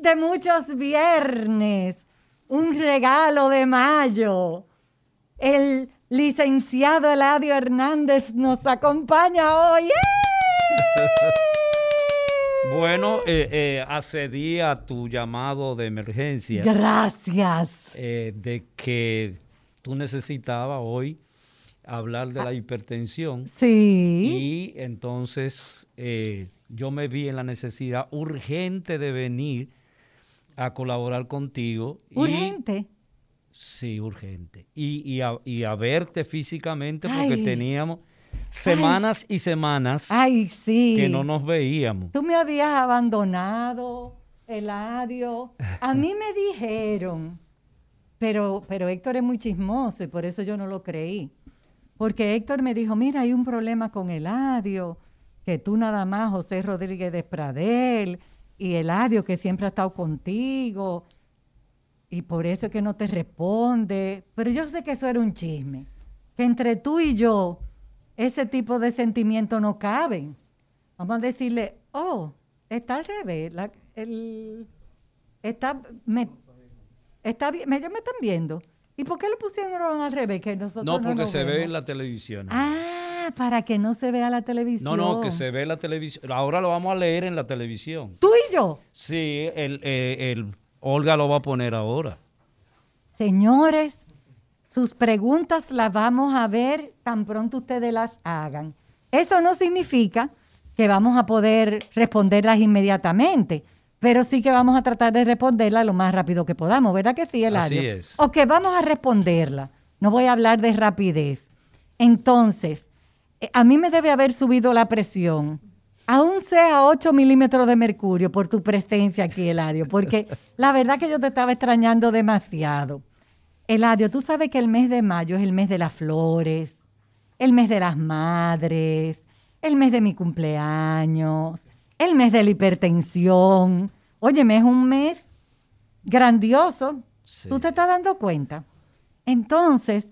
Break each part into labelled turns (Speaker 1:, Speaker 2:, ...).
Speaker 1: Feliz de muchos viernes. Un regalo de mayo. El licenciado Eladio Hernández nos acompaña hoy.
Speaker 2: Bueno, eh, eh, accedí a tu llamado de emergencia.
Speaker 1: Gracias.
Speaker 2: eh, de que tú necesitabas hoy hablar de la hipertensión.
Speaker 1: Sí.
Speaker 2: Y entonces eh, yo me vi en la necesidad urgente de venir a colaborar contigo. y-
Speaker 1: Urgente.
Speaker 2: sí, urgente. Y, y a, y a verte físicamente porque
Speaker 1: Ay.
Speaker 2: teníamos semanas y semanas
Speaker 1: Ay, sí.
Speaker 2: que no nos veíamos.
Speaker 1: Tú me habías abandonado, Eladio. A mí me dijeron, pero, pero Héctor es muy chismoso y por eso yo no lo creí. Porque Héctor me dijo, mira, hay un problema con Eladio, que tú nada más, José Rodríguez de Pradel, y Eladio que siempre ha estado contigo, y por eso es que no te responde. Pero yo sé que eso era un chisme, que entre tú y yo ese tipo de sentimientos no caben. Vamos a decirle, oh, está al revés. la- el, está, me, está bien, me, ellos me están viendo. ¿Y por qué lo pusieron al revés? Que nosotros
Speaker 2: No, porque se ve en la televisión.
Speaker 1: Ah, para que no se vea la televisión.
Speaker 2: No, no, que se ve la televisión. Ahora lo vamos a leer en la televisión.
Speaker 1: Tú y yo.
Speaker 2: Sí, el, eh, el Olga lo va a poner ahora.
Speaker 1: Señores, sus preguntas las vamos a ver tan pronto ustedes las hagan. Eso no significa que vamos a poder responderlas inmediatamente, pero sí que vamos a tratar de responderlas lo más rápido que podamos, ¿verdad que sí, Eladio?
Speaker 2: Así es.
Speaker 1: O que vamos a responderla. No voy a hablar de rapidez. Entonces, a mí me debe haber subido la presión, aún sea 8 milímetros de mercurio por tu presencia aquí, Eladio, porque la verdad que yo te estaba extrañando demasiado. Eladio, tú sabes que el mes de mayo es el mes de las flores, el mes de las madres, el mes de mi cumpleaños, el mes de la hipertensión. Óyeme, es un mes grandioso.
Speaker 2: Sí.
Speaker 1: ¿Tú te estás dando cuenta? Entonces,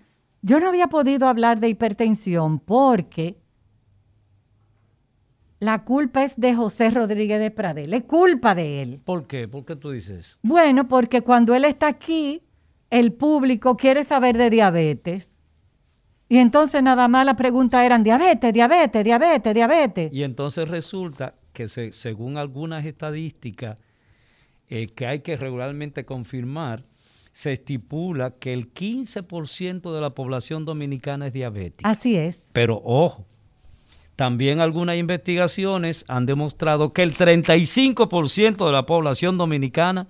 Speaker 1: yo no había podido hablar de hipertensión porque la culpa es de José Rodríguez de Pradel, es culpa de él.
Speaker 2: ¿Por qué? ¿Por qué tú dices?
Speaker 1: Bueno, porque cuando él está aquí, el público quiere saber de diabetes. Y entonces nada más la pregunta eran diabetes, diabetes, diabetes, diabetes.
Speaker 2: Y entonces resulta que se- según algunas estadísticas eh, que hay que regularmente confirmar, se estipula que el 15% de la población dominicana es diabética.
Speaker 1: Así es.
Speaker 2: Pero ojo, también algunas investigaciones han demostrado que el 35% de la población dominicana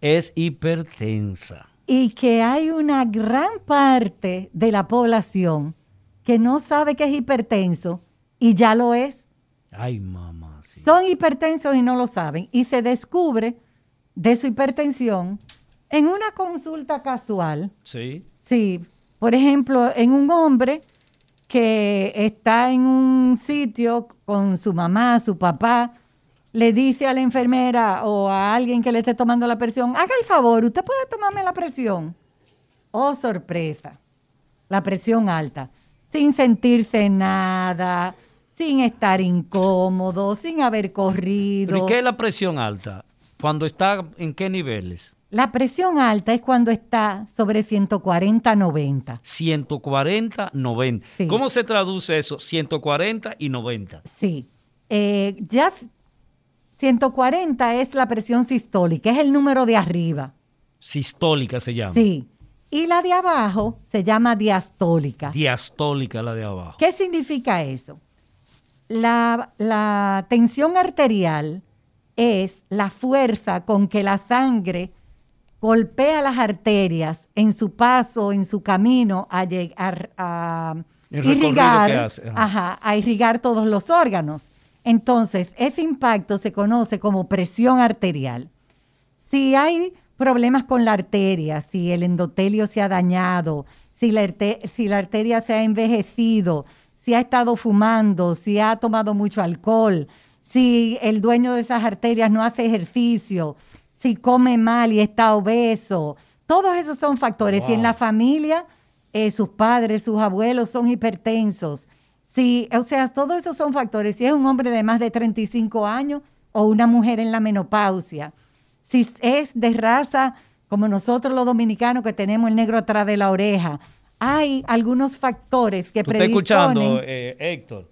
Speaker 2: es hipertensa.
Speaker 1: Y que hay una gran parte de la población que no sabe que es hipertenso y ya lo es.
Speaker 2: Ay, mamá. sí.
Speaker 1: Son hipertensos y no lo saben. Y se descubre de su hipertensión en una consulta casual.
Speaker 2: Sí.
Speaker 1: Sí, por ejemplo, en un hombre que está en un sitio con su mamá, su papá, le dice a la enfermera o a alguien que le esté tomando la presión, haga el favor, usted puede tomarme la presión. Oh, sorpresa, la presión alta, sin sentirse nada, sin estar incómodo, sin haber corrido.
Speaker 2: ¿Pero y qué es la presión alta? Cuando está en qué niveles?
Speaker 1: La presión alta es cuando está sobre 140-90.
Speaker 2: 140, 90.
Speaker 1: Sí.
Speaker 2: ¿Cómo se traduce eso? 140 y 90.
Speaker 1: Sí. Eh, ya 140 es la presión sistólica, es el número de arriba.
Speaker 2: Sistólica se llama.
Speaker 1: Sí. Y la de abajo se llama diastólica.
Speaker 2: Diastólica la de abajo.
Speaker 1: ¿Qué significa eso? La, la tensión arterial es la fuerza con que la sangre golpea las arterias en su paso, en su camino a llegar a irrigar,
Speaker 2: hace, ajá.
Speaker 1: a irrigar todos los órganos. Entonces, ese impacto se conoce como presión arterial. Si hay problemas con la arteria, si el endotelio se ha dañado, si la, si la arteria se ha envejecido, si ha estado fumando, si ha tomado mucho alcohol, si el dueño de esas arterias no hace ejercicio, si come mal y está obeso, todos esos son factores. Si en la familia eh, sus padres, sus abuelos son hipertensos, si, o sea, todos esos son factores. Si es un hombre de más de 35 años o una mujer en la menopausia, si es de raza como nosotros los dominicanos que tenemos el negro atrás de la oreja, hay algunos factores que
Speaker 2: ¿Tú estás escuchando,
Speaker 1: predisponen.
Speaker 2: eh, Héctor?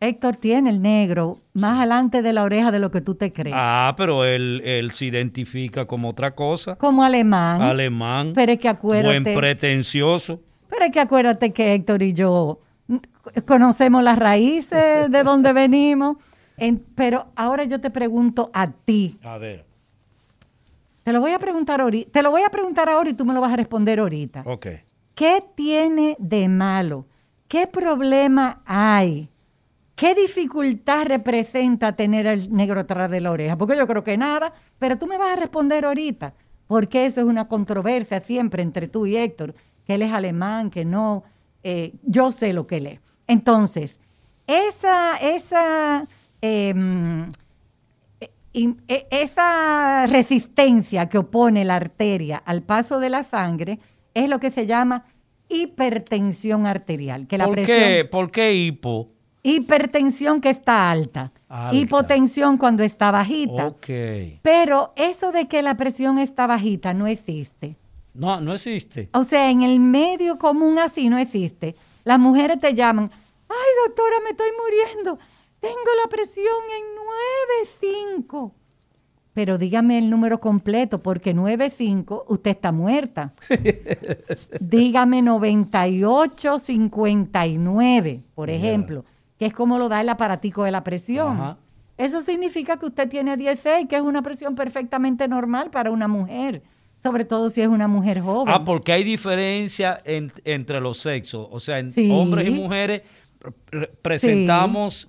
Speaker 1: Héctor tiene el negro más adelante de la oreja de lo que tú te crees.
Speaker 2: Ah, pero él, él se identifica como otra cosa.
Speaker 1: Como alemán.
Speaker 2: Alemán.
Speaker 1: Pero es que acuérdate.
Speaker 2: Buen pretencioso.
Speaker 1: Pero es que acuérdate que Héctor y yo conocemos las raíces de donde venimos. En- pero ahora yo te pregunto a ti.
Speaker 2: A ver,
Speaker 1: Te lo voy a preguntar ahorita. Te lo voy a preguntar ahora y tú me lo vas a responder ahorita.
Speaker 2: ok.
Speaker 1: ¿Qué tiene de malo? ¿Qué problema hay? ¿Qué dificultad representa tener el negro atrás de la oreja? Porque yo creo que nada, pero tú me vas a responder ahorita, porque eso es una controversia siempre entre tú y Héctor, que él es alemán, que no, eh, yo sé lo que él es. Entonces, esa, esa, em, eh, im- e- esa resistencia que opone la arteria al paso de la sangre es lo que se llama hipertensión arterial. Que la
Speaker 2: ¿Por
Speaker 1: presión,
Speaker 2: qué, ¿Por qué hipo?
Speaker 1: Hipertensión que está alta.
Speaker 2: Alta.
Speaker 1: Hipotensión cuando está bajita.
Speaker 2: Ok.
Speaker 1: Pero eso de que la presión está bajita no existe.
Speaker 2: No, no existe.
Speaker 1: O sea, en el medio común así no existe. Las mujeres te llaman, ay doctora, me estoy muriendo. Tengo la presión en 9.5. Pero dígame el número completo, porque 9.5, usted está muerta. dígame 98.59, por ejemplo, que es como lo da el aparatico de la presión.
Speaker 2: Ajá.
Speaker 1: Eso significa que usted tiene 16, que es una presión perfectamente normal para una mujer, sobre todo si es una mujer joven.
Speaker 2: Ah, porque hay diferencia en- entre los sexos. O sea, en
Speaker 1: Sí.
Speaker 2: hombres y mujeres pre- presentamos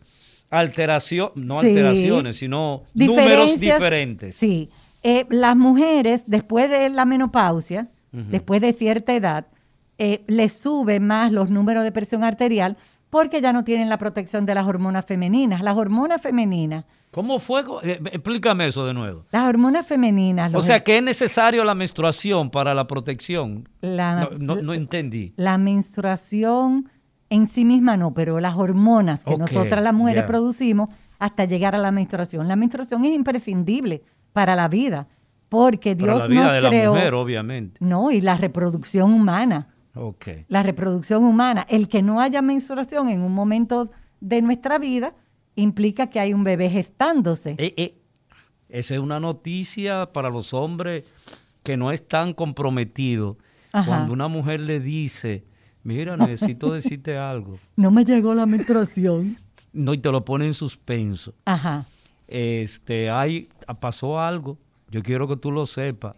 Speaker 2: alteración, no
Speaker 1: Sí.
Speaker 2: alteraciones, sino números diferentes.
Speaker 1: Sí. Eh, las mujeres, después de la menopausia, después de cierta edad, eh, les sube más los números de presión arterial porque ya no tienen la protección de las hormonas femeninas. Las hormonas femeninas,
Speaker 2: ¿Cómo fue? Eh, explícame eso de nuevo.
Speaker 1: las hormonas femeninas,
Speaker 2: O sea, que es necesario la menstruación para la protección.
Speaker 1: la,
Speaker 2: No, no- no entendí.
Speaker 1: la menstruación en sí misma no, pero las hormonas que nosotras las mujeres producimos hasta llegar a la menstruación. La menstruación es imprescindible para la vida, porque
Speaker 2: Para
Speaker 1: Dios
Speaker 2: la vida
Speaker 1: nos
Speaker 2: de la
Speaker 1: creó.
Speaker 2: mujer, obviamente.
Speaker 1: No, y la reproducción humana. La reproducción humana. El que no haya menstruación en un momento de nuestra vida implica que hay un bebé gestándose.
Speaker 2: Eh, eh, esa es una noticia para los hombres que no están comprometidos.
Speaker 1: Ajá.
Speaker 2: Cuando una mujer le dice, mira, necesito decirte algo,
Speaker 1: No me llegó la menstruación.
Speaker 2: no, y te lo pone en suspenso.
Speaker 1: Ajá.
Speaker 2: Este, hay, pasó algo, yo quiero que tú lo sepas.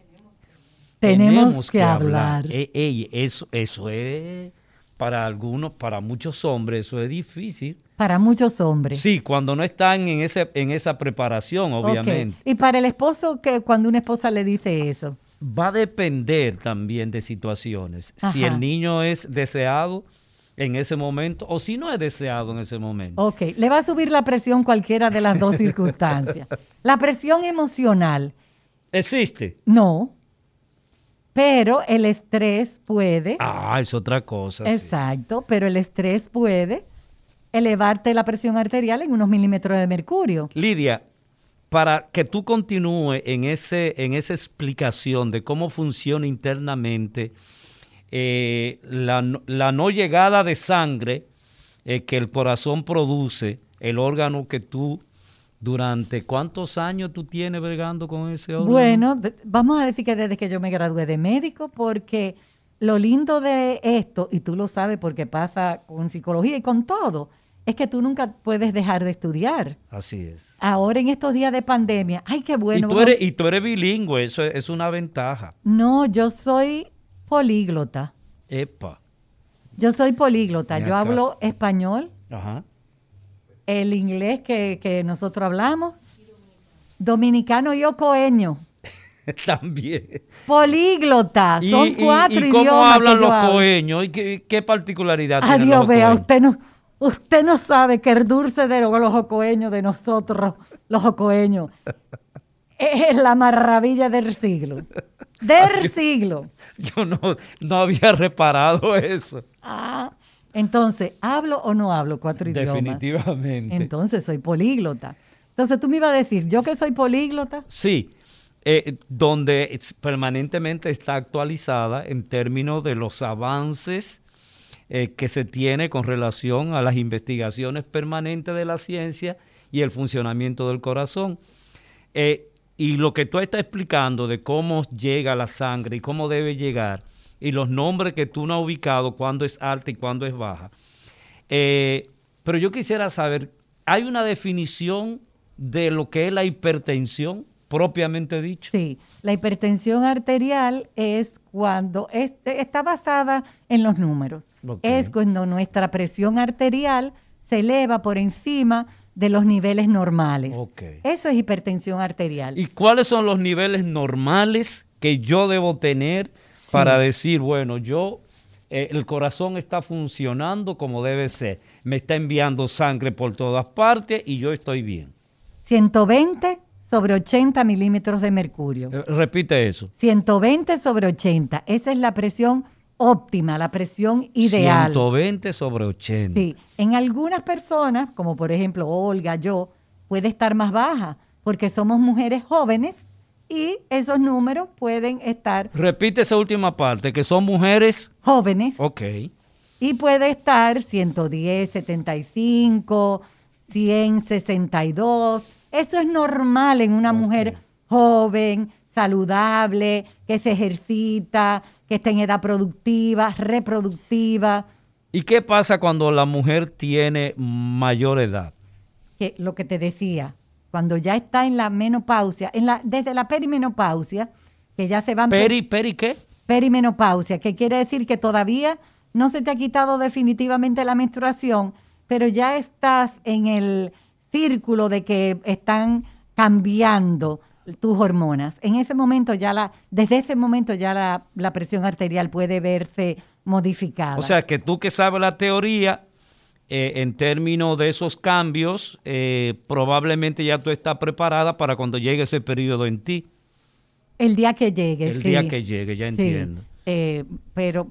Speaker 1: Tenemos, que, hablar.
Speaker 2: Ey, eso, eso es, para algunos, para muchos hombres, eso es difícil.
Speaker 1: Para muchos hombres.
Speaker 2: Sí, cuando no están en, ese, en esa preparación, obviamente.
Speaker 1: Y para el esposo, que cuando una esposa le dice eso.
Speaker 2: Va a depender también de situaciones. Si el niño es deseado en ese momento o si no es deseado en ese momento.
Speaker 1: Ok, le va a subir la presión cualquiera de las dos circunstancias. La presión emocional,
Speaker 2: ¿Existe?
Speaker 1: no. Pero el estrés puede,
Speaker 2: Ah, es otra cosa. sí.
Speaker 1: exacto, pero el estrés puede elevarte la presión arterial en unos milímetros de mercurio.
Speaker 2: Lidia, para que tú continúes en, ese, en esa explicación de cómo funciona internamente eh, la, no llegada de sangre eh, que el corazón produce, el órgano que tú durante cuántos años tú tienes bregando con ese órgano?
Speaker 1: Bueno, vamos a decir que desde que yo me gradué de médico, porque lo lindo de esto, y tú lo sabes porque pasa con psicología y con todo, es que tú nunca puedes dejar de estudiar.
Speaker 2: Así es.
Speaker 1: Ahora en estos días de pandemia, ay, qué bueno.
Speaker 2: Y tú eres, y tú eres bilingüe, eso es, una ventaja.
Speaker 1: No, yo soy políglota.
Speaker 2: Epa.
Speaker 1: Yo soy políglota, yo hablo español, Ajá. El inglés que, nosotros hablamos, dominicano y ocoeño.
Speaker 2: También.
Speaker 1: Políglota, son cuatro
Speaker 2: y, cómo hablan los coeños? ¿Y qué, particularidad
Speaker 1: tienen los vea, usted no, Usted no sabe que el dulce de los jocoeños de nosotros, los jocoeños, es la maravilla del siglo. Del siglo.
Speaker 2: Yo no, no había reparado eso.
Speaker 1: Ah, entonces, ¿hablo o no hablo cuatro idiomas?
Speaker 2: Definitivamente.
Speaker 1: Entonces, soy políglota. Entonces, tú me ibas a decir, ¿yo que soy políglota?
Speaker 2: Sí, eh, donde permanentemente está actualizada en términos de los avances eh, que se tiene con relación a las investigaciones permanentes de la ciencia y el funcionamiento del corazón. Eh, y lo que tú estás explicando de cómo llega la sangre y cómo debe llegar, y los nombres que tú no has ubicado, cuándo es alta y cuándo es baja. Eh, pero yo quisiera saber, ¿hay una definición de lo que es la hipertensión? propiamente dicho.
Speaker 1: Sí, la hipertensión arterial es cuando está basada en los números. Es cuando nuestra presión arterial se eleva por encima de los niveles normales. Eso es hipertensión arterial.
Speaker 2: ¿Y cuáles son los niveles normales que yo debo tener para decir, bueno, yo eh, el corazón está funcionando como debe ser, me está enviando sangre por todas partes y yo estoy bien?
Speaker 1: 120 sobre 80 milímetros de mercurio.
Speaker 2: Eh, repite eso.
Speaker 1: 120 sobre 80. Esa es la presión óptima, la presión ideal.
Speaker 2: 120 sobre 80.
Speaker 1: Sí. En algunas personas, como por ejemplo Olga, yo, puede estar más baja, porque somos mujeres jóvenes y esos números pueden estar...
Speaker 2: Repite esa última parte, que son mujeres...
Speaker 1: Jóvenes.
Speaker 2: Ok.
Speaker 1: Y puede estar 110, 75, 100, 62 eso es normal en una mujer joven, saludable, que se ejercita, que está en edad productiva, reproductiva.
Speaker 2: ¿Y qué pasa cuando la mujer tiene mayor edad?
Speaker 1: Que lo que te decía, cuando ya está en la menopausia, en la, desde la perimenopausia, que ya se van...
Speaker 2: ¿Peri, peri qué?
Speaker 1: Perimenopausia, que quiere decir que todavía no se te ha quitado definitivamente la menstruación, pero ya estás en el círculo de que están cambiando tus hormonas. En ese momento ya la, desde ese momento ya la, presión arterial puede verse modificada.
Speaker 2: O sea que tú que sabes la teoría, eh, en términos de esos cambios, eh, probablemente ya tú estás preparada para cuando llegue ese periodo en ti.
Speaker 1: El día que llegue.
Speaker 2: El día que llegue, ya entiendo.
Speaker 1: Eh, pero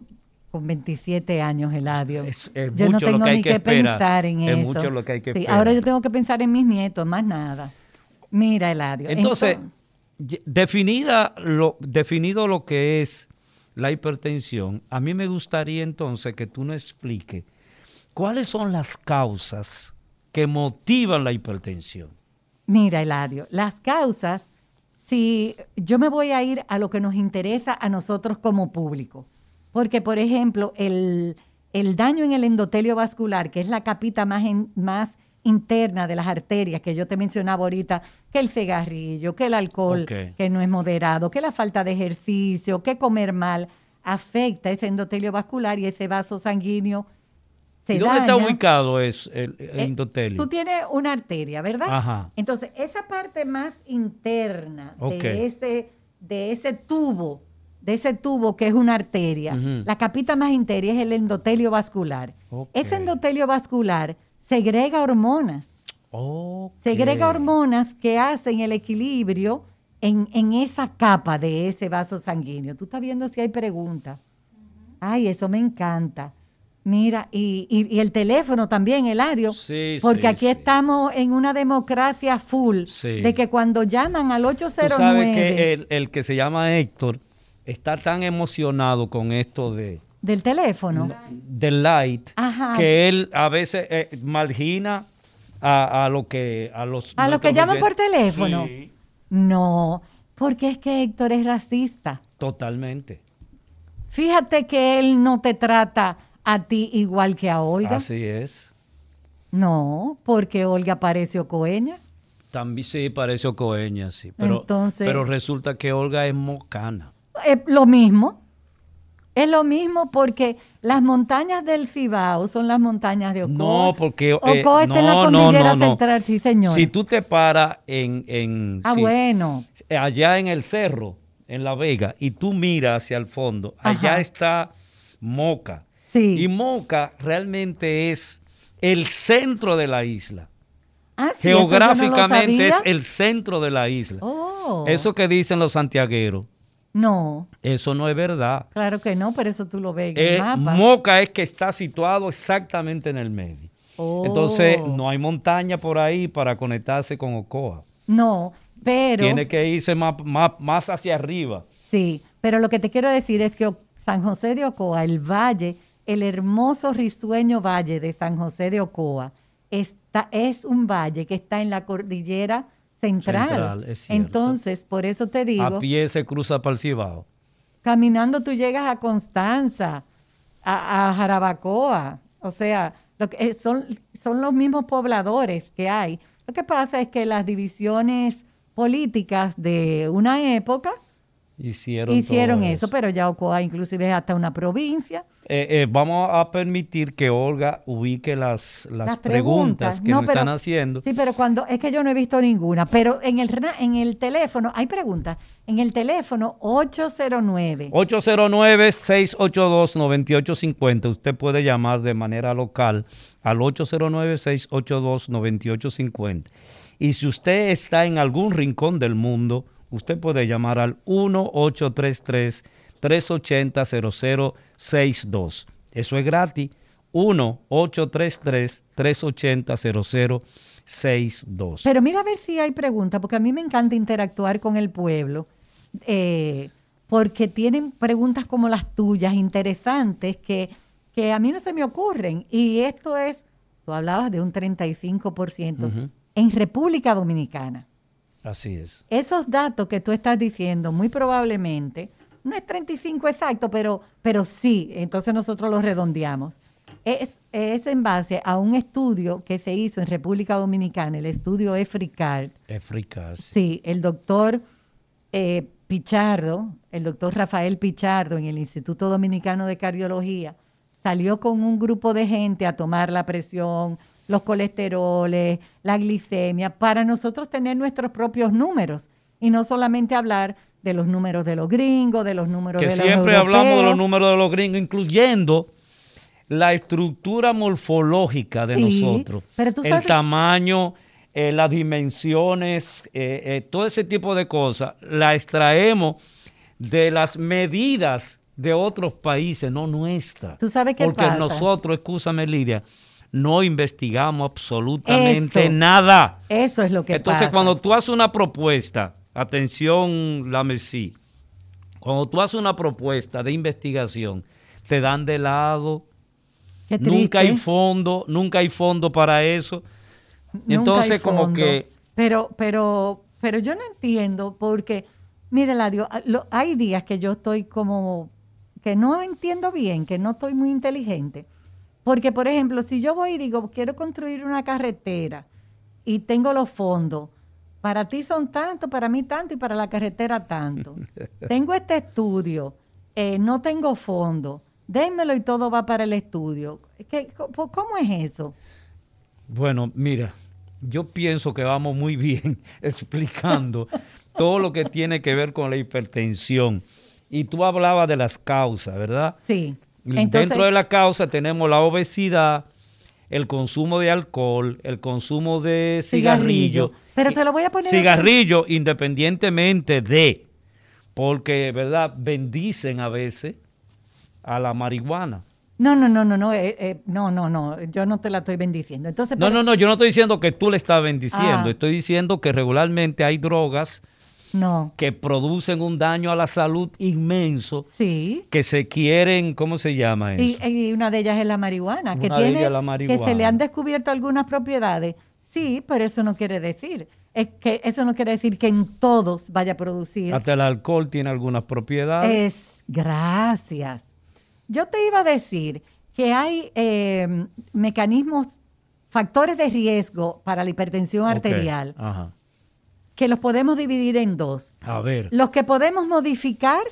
Speaker 1: con 27 años, Eladio. Es, yo no tengo ni que, pensar en
Speaker 2: es
Speaker 1: eso.
Speaker 2: mucho lo que hay que
Speaker 1: Ahora yo tengo que pensar en mis nietos, más nada. Mira, Eladio.
Speaker 2: Entonces, definida lo, definido lo que es la hipertensión, a mí me gustaría entonces que tú nos expliques cuáles son las causas que motivan la hipertensión.
Speaker 1: Mira, Eladio, las causas, si yo me voy a ir a lo que nos interesa a nosotros como público, porque, por ejemplo, el, daño en el endotelio vascular, que es la capita más, más interna de las arterias que yo te mencionaba ahorita, que el cigarrillo, que el alcohol que no es moderado, que la falta de ejercicio, que comer mal, afecta ese endotelio vascular y ese vaso sanguíneo.
Speaker 2: Se ¿Y dónde está ubicado es el, eh, endotelio?
Speaker 1: tú tienes una arteria, ¿verdad? Ajá. Entonces, esa parte más interna de, ese, de ese tubo de ese tubo que es una arteria, la capita más interna es el endotelio vascular. Ese endotelio vascular segrega hormonas. Segrega hormonas que hacen el equilibrio en, esa capa de ese vaso sanguíneo. Tú estás viendo si hay preguntas. Ay, eso me encanta. Mira, y, y- y el teléfono también, Eladio.
Speaker 2: Sí,
Speaker 1: porque
Speaker 2: sí,
Speaker 1: aquí
Speaker 2: sí.
Speaker 1: estamos en una democracia full.
Speaker 2: Sí.
Speaker 1: De que cuando llaman al
Speaker 2: Tú
Speaker 1: 809.
Speaker 2: sabes que el, el que se llama Héctor está tan emocionado con esto de
Speaker 1: Del teléfono.
Speaker 2: del light
Speaker 1: Ajá.
Speaker 2: que él a veces eh, margina a, a lo que a los
Speaker 1: A los que llaman por teléfono.
Speaker 2: Sí,
Speaker 1: No, porque es que Héctor es racista.
Speaker 2: totalmente.
Speaker 1: Fíjate que él no te trata a ti igual que a Olga.
Speaker 2: Así es.
Speaker 1: No, porque Olga parece ocoeña.
Speaker 2: También sí parece Ocoeña, sí, pero
Speaker 1: Entonces-
Speaker 2: pero resulta que Olga es mocana.
Speaker 1: Es lo mismo. Es lo mismo porque las montañas del Cibao son las montañas de Ocoa.
Speaker 2: No, porque eh,
Speaker 1: Ocoa está en la
Speaker 2: no, no,
Speaker 1: cordillera
Speaker 2: no, no.
Speaker 1: central, sí, señor.
Speaker 2: Si tú te paras en, en
Speaker 1: ah, bueno.
Speaker 2: allá en el cerro, en La Vega, y tú miras hacia el fondo, allá
Speaker 1: Ajá.
Speaker 2: está Moca.
Speaker 1: Sí.
Speaker 2: Y Moca realmente es el centro de la isla.
Speaker 1: Ah, sí, no
Speaker 2: Geográficamente es el centro de la isla.
Speaker 1: Oh.
Speaker 2: Eso que dicen los santiagueros,
Speaker 1: No,
Speaker 2: eso no es verdad.
Speaker 1: claro que no, pero eso tú lo ves en
Speaker 2: Eh,
Speaker 1: el mapa.
Speaker 2: Moca es que está situado exactamente en el medio.
Speaker 1: Oh.
Speaker 2: Entonces, no hay montaña por ahí para conectarse con Ocoa.
Speaker 1: No, pero...
Speaker 2: Tiene que irse más, más, más hacia arriba.
Speaker 1: Sí, pero lo que te quiero decir es que San José de Ocoa, el valle, el hermoso risueño valle de San José de Ocoa, está, es un valle que está en la cordillera central.
Speaker 2: Central, es cierto.
Speaker 1: Entonces, por eso te digo,
Speaker 2: A pie se cruza para el Cibao.
Speaker 1: caminando tú llegas a Constanza, a, a Jarabacoa, o sea, lo que, eh, son, son los mismos pobladores que hay. Lo que pasa es que las divisiones políticas de una época
Speaker 2: Hicieron,
Speaker 1: hicieron
Speaker 2: todo
Speaker 1: eso, pero ya Ocoa inclusive es hasta una provincia.
Speaker 2: Eh, eh, vamos a permitir que Olga ubique las, las,
Speaker 1: Las
Speaker 2: preguntas, que
Speaker 1: No,
Speaker 2: nos
Speaker 1: pero-
Speaker 2: están haciendo.
Speaker 1: Sí, pero cuando es que yo no he visto ninguna, pero en el en el teléfono hay preguntas. En el teléfono 809
Speaker 2: 809-682-9850. Usted puede llamar de manera local al 809-682-9850. Y si usted está en algún rincón del mundo, usted puede llamar al 1-833-380-0062. Eso es gratis. 1-833-380-0062.
Speaker 1: Pero mira a ver si hay preguntas, porque a mí me encanta interactuar con el pueblo, eh, porque tienen preguntas como las tuyas, interesantes, que, que a mí no se me ocurren. Y esto es, tú hablabas de un 35%
Speaker 2: Ujú.
Speaker 1: en República Dominicana.
Speaker 2: Así es.
Speaker 1: Esos datos que tú estás diciendo, muy probablemente, no es 35 exacto, pero, pero sí, entonces nosotros lo redondeamos. Es, es en base a un estudio que se hizo en República Dominicana, el estudio EFRICARD.
Speaker 2: Eficaz.
Speaker 1: Sí, el doctor eh, Pichardo, el doctor Rafael Pichardo en el Instituto Dominicano de Cardiología, salió con un grupo de gente a tomar la presión, los colesteroles, la glicemia, para nosotros tener nuestros propios números y no solamente hablar de los números de los gringos, de los números
Speaker 2: que
Speaker 1: de los
Speaker 2: siempre hablamos de los números de los gringos, incluyendo la estructura morfológica de
Speaker 1: Sí,
Speaker 2: nosotros,
Speaker 1: pero tú
Speaker 2: el
Speaker 1: sabes-
Speaker 2: tamaño, eh, las dimensiones, eh, eh, todo ese tipo de cosas, la extraemos de las medidas de otros países, no nuestras.
Speaker 1: ¿Tú sabes qué
Speaker 2: Porque
Speaker 1: pasa?
Speaker 2: nosotros, escúchame Lidia, no investigamos absolutamente
Speaker 1: Eso.
Speaker 2: nada.
Speaker 1: Eso es lo que
Speaker 2: Entonces,
Speaker 1: pasa.
Speaker 2: cuando tú haces una propuesta, atención, la Messi, cuando tú haces una propuesta de investigación, te dan de lado,
Speaker 1: Qué
Speaker 2: nunca hay fondo, nunca hay fondo para eso.
Speaker 1: Nunca
Speaker 2: Entonces, como que
Speaker 1: Pero, pero, pero yo no entiendo porque, mire, Ladio, a- lo- hay días que yo estoy como que no entiendo bien, que no estoy muy inteligente. Porque, por ejemplo, si yo voy y digo, quiero construir una carretera y tengo los fondos, para ti son tanto, para mí tanto y para la carretera tanto. tengo este estudio, eh, no tengo fondo, démelo y todo va para el estudio. ¿Qué- ¿Cómo es eso?
Speaker 2: Bueno, mira, yo pienso que vamos muy bien explicando todo lo que tiene que ver con la hipertensión. Y tú hablabas de las causas, ¿verdad?
Speaker 1: Sí.
Speaker 2: Dentro de la causa tenemos la obesidad, el consumo de alcohol, el consumo de cigarrillo.
Speaker 1: Cigarrillo. Pero te lo voy a poner-
Speaker 2: Cigarrillo, independientemente de, porque, ¿verdad? Bendicen a veces a la marihuana.
Speaker 1: No, no, no, no, no, eh, eh, no, no, no, yo no te la estoy bendiciendo. Entonces,
Speaker 2: No, no, no, yo no estoy diciendo que tú le estás bendiciendo,
Speaker 1: Ah.
Speaker 2: estoy diciendo que regularmente hay drogas
Speaker 1: no,
Speaker 2: que producen un daño a la salud inmenso,
Speaker 1: sí.
Speaker 2: que se quieren, ¿cómo se llama eso?
Speaker 1: Y, y una de ellas es la marihuana, que
Speaker 2: Una de
Speaker 1: tiene
Speaker 2: la
Speaker 1: que se
Speaker 2: marihuana.
Speaker 1: le han descubierto algunas propiedades. Sí, pero eso no quiere decir, es que eso no quiere decir que en todos vaya a producir.
Speaker 2: Hasta el alcohol tiene algunas propiedades.
Speaker 1: Es gracias. Yo te iba a decir que hay eh, mecanismos, factores de riesgo para la hipertensión arterial
Speaker 2: Ajá.
Speaker 1: Que los podemos dividir en dos.
Speaker 2: A ver.
Speaker 1: Los que podemos modificar,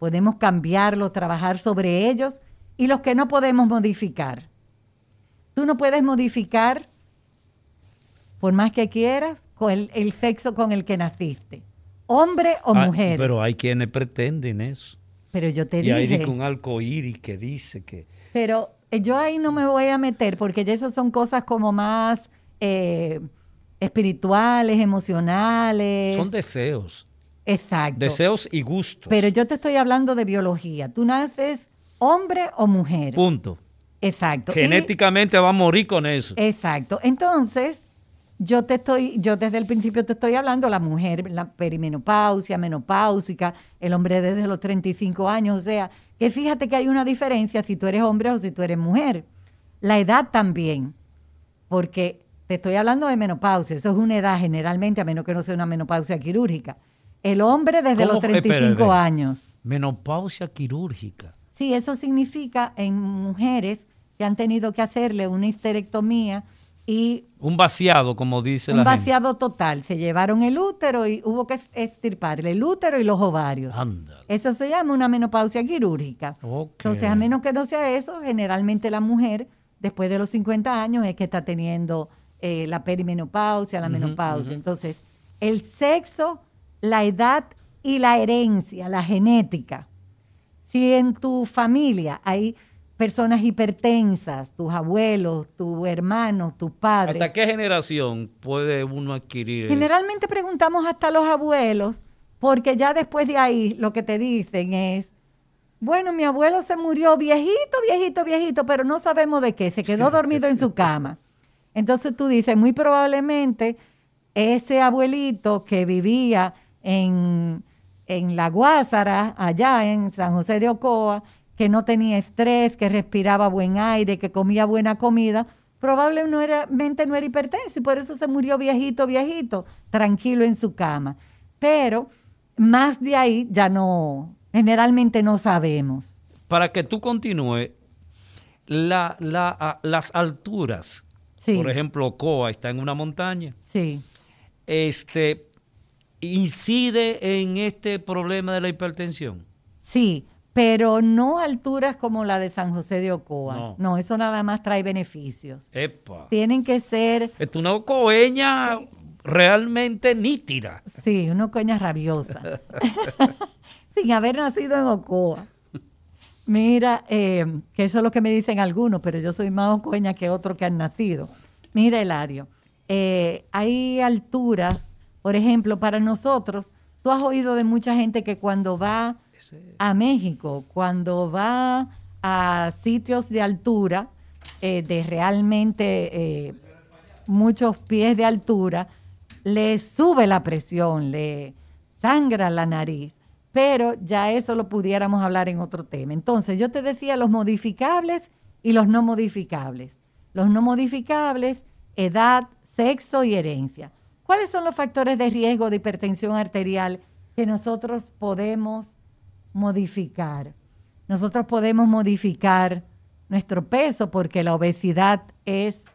Speaker 1: podemos cambiarlos, trabajar sobre ellos, y los que no podemos modificar. Tú no puedes modificar, por más que quieras, con el, el sexo con el que naciste, hombre o
Speaker 2: Ah,
Speaker 1: mujer. Pero,
Speaker 2: Pero hay quienes pretenden eso.
Speaker 1: yo te
Speaker 2: Y hay
Speaker 1: dije,
Speaker 2: dice un arcoíris que dice que...
Speaker 1: pero eh, yo ahí no me voy a meter porque ya esas son cosas como más eh, espirituales, emocionales.
Speaker 2: Son deseos.
Speaker 1: Exacto.
Speaker 2: Deseos y gustos.
Speaker 1: Pero yo te estoy hablando de biología. Tú naces hombre o mujer.
Speaker 2: Punto.
Speaker 1: Exacto. Y-
Speaker 2: Genéticamente va a morir con eso.
Speaker 1: exacto. Entonces, yo te estoy, yo desde el principio te estoy hablando, la mujer, la perimenopausia, menopáusica, el hombre desde los 35 años, o sea, que fíjate que hay una diferencia si tú eres hombre o si tú eres mujer. La edad también, porque te estoy hablando de menopausia, eso es una edad generalmente, a menos que no sea una menopausia quirúrgica. El hombre desde los
Speaker 2: ¿Cómo? Espera,
Speaker 1: 35
Speaker 2: espera.
Speaker 1: años.
Speaker 2: Menopausia quirúrgica.
Speaker 1: Sí, eso significa en mujeres que han tenido que hacerle una histerectomía y
Speaker 2: Un vaciado, como dice
Speaker 1: un
Speaker 2: la gente.
Speaker 1: vaciado total. Se llevaron el útero y hubo que extirparle el útero y los ovarios.
Speaker 2: Ándale.
Speaker 1: Eso se llama una menopausia quirúrgica. Entonces, a menos que no sea eso, generalmente la mujer, después de los 50 años, es que está teniendo eh, la perimenopausia, la menopausia. Entonces, el sexo, la edad y la herencia, la genética. Si en tu familia hay personas hipertensas, tus abuelos, tus hermanos, tus padres.
Speaker 2: ¿Hasta qué generación puede uno adquirir eso?
Speaker 1: Generalmente preguntamos hasta los abuelos, porque ya después de ahí lo que te dicen es, bueno, mi abuelo se murió viejito, viejito, viejito, pero no sabemos de qué, se quedó dormido en su cama. Entonces tú dices, muy probablemente ese abuelito que vivía en, en La Guásara, allá en San José de Ocoa, que no tenía estrés, que respiraba buen aire, que comía buena comida, probablemente no era hipertenso y por eso se murió viejito, viejito, tranquilo en su cama. Pero más de ahí ya no, generalmente no sabemos.
Speaker 2: Para que tú continúes, la, la- las alturas,
Speaker 1: Sí.
Speaker 2: por ejemplo, Coa está en una montaña,
Speaker 1: Sí,
Speaker 2: este, incide en este problema de la hipertensión.
Speaker 1: sí, pero no alturas como la de San José de Ocoa.
Speaker 2: No.
Speaker 1: No, eso nada más trae beneficios.
Speaker 2: Epa.
Speaker 1: Tienen que ser,
Speaker 2: Es una coeña realmente nítida.
Speaker 1: sí, una coña rabiosa, sin haber nacido en Ocoa. Mira, eh, que eso es lo que me dicen algunos, pero yo soy más ocoña que otros que han nacido. Mira, Elario, eh, hay alturas, por ejemplo, para nosotros, tú has oído de mucha gente que cuando va a México, cuando va a sitios de altura, eh, de realmente eh, muchos pies de altura, le sube la presión, le sangra la nariz, pero ya eso lo pudiéramos hablar en otro tema. Entonces, yo te decía los modificables y los no modificables. Los no modificables, edad, sexo y herencia. ¿Cuáles son los factores de riesgo de hipertensión arterial que nosotros podemos modificar? Nosotros podemos modificar nuestro peso porque la obesidad es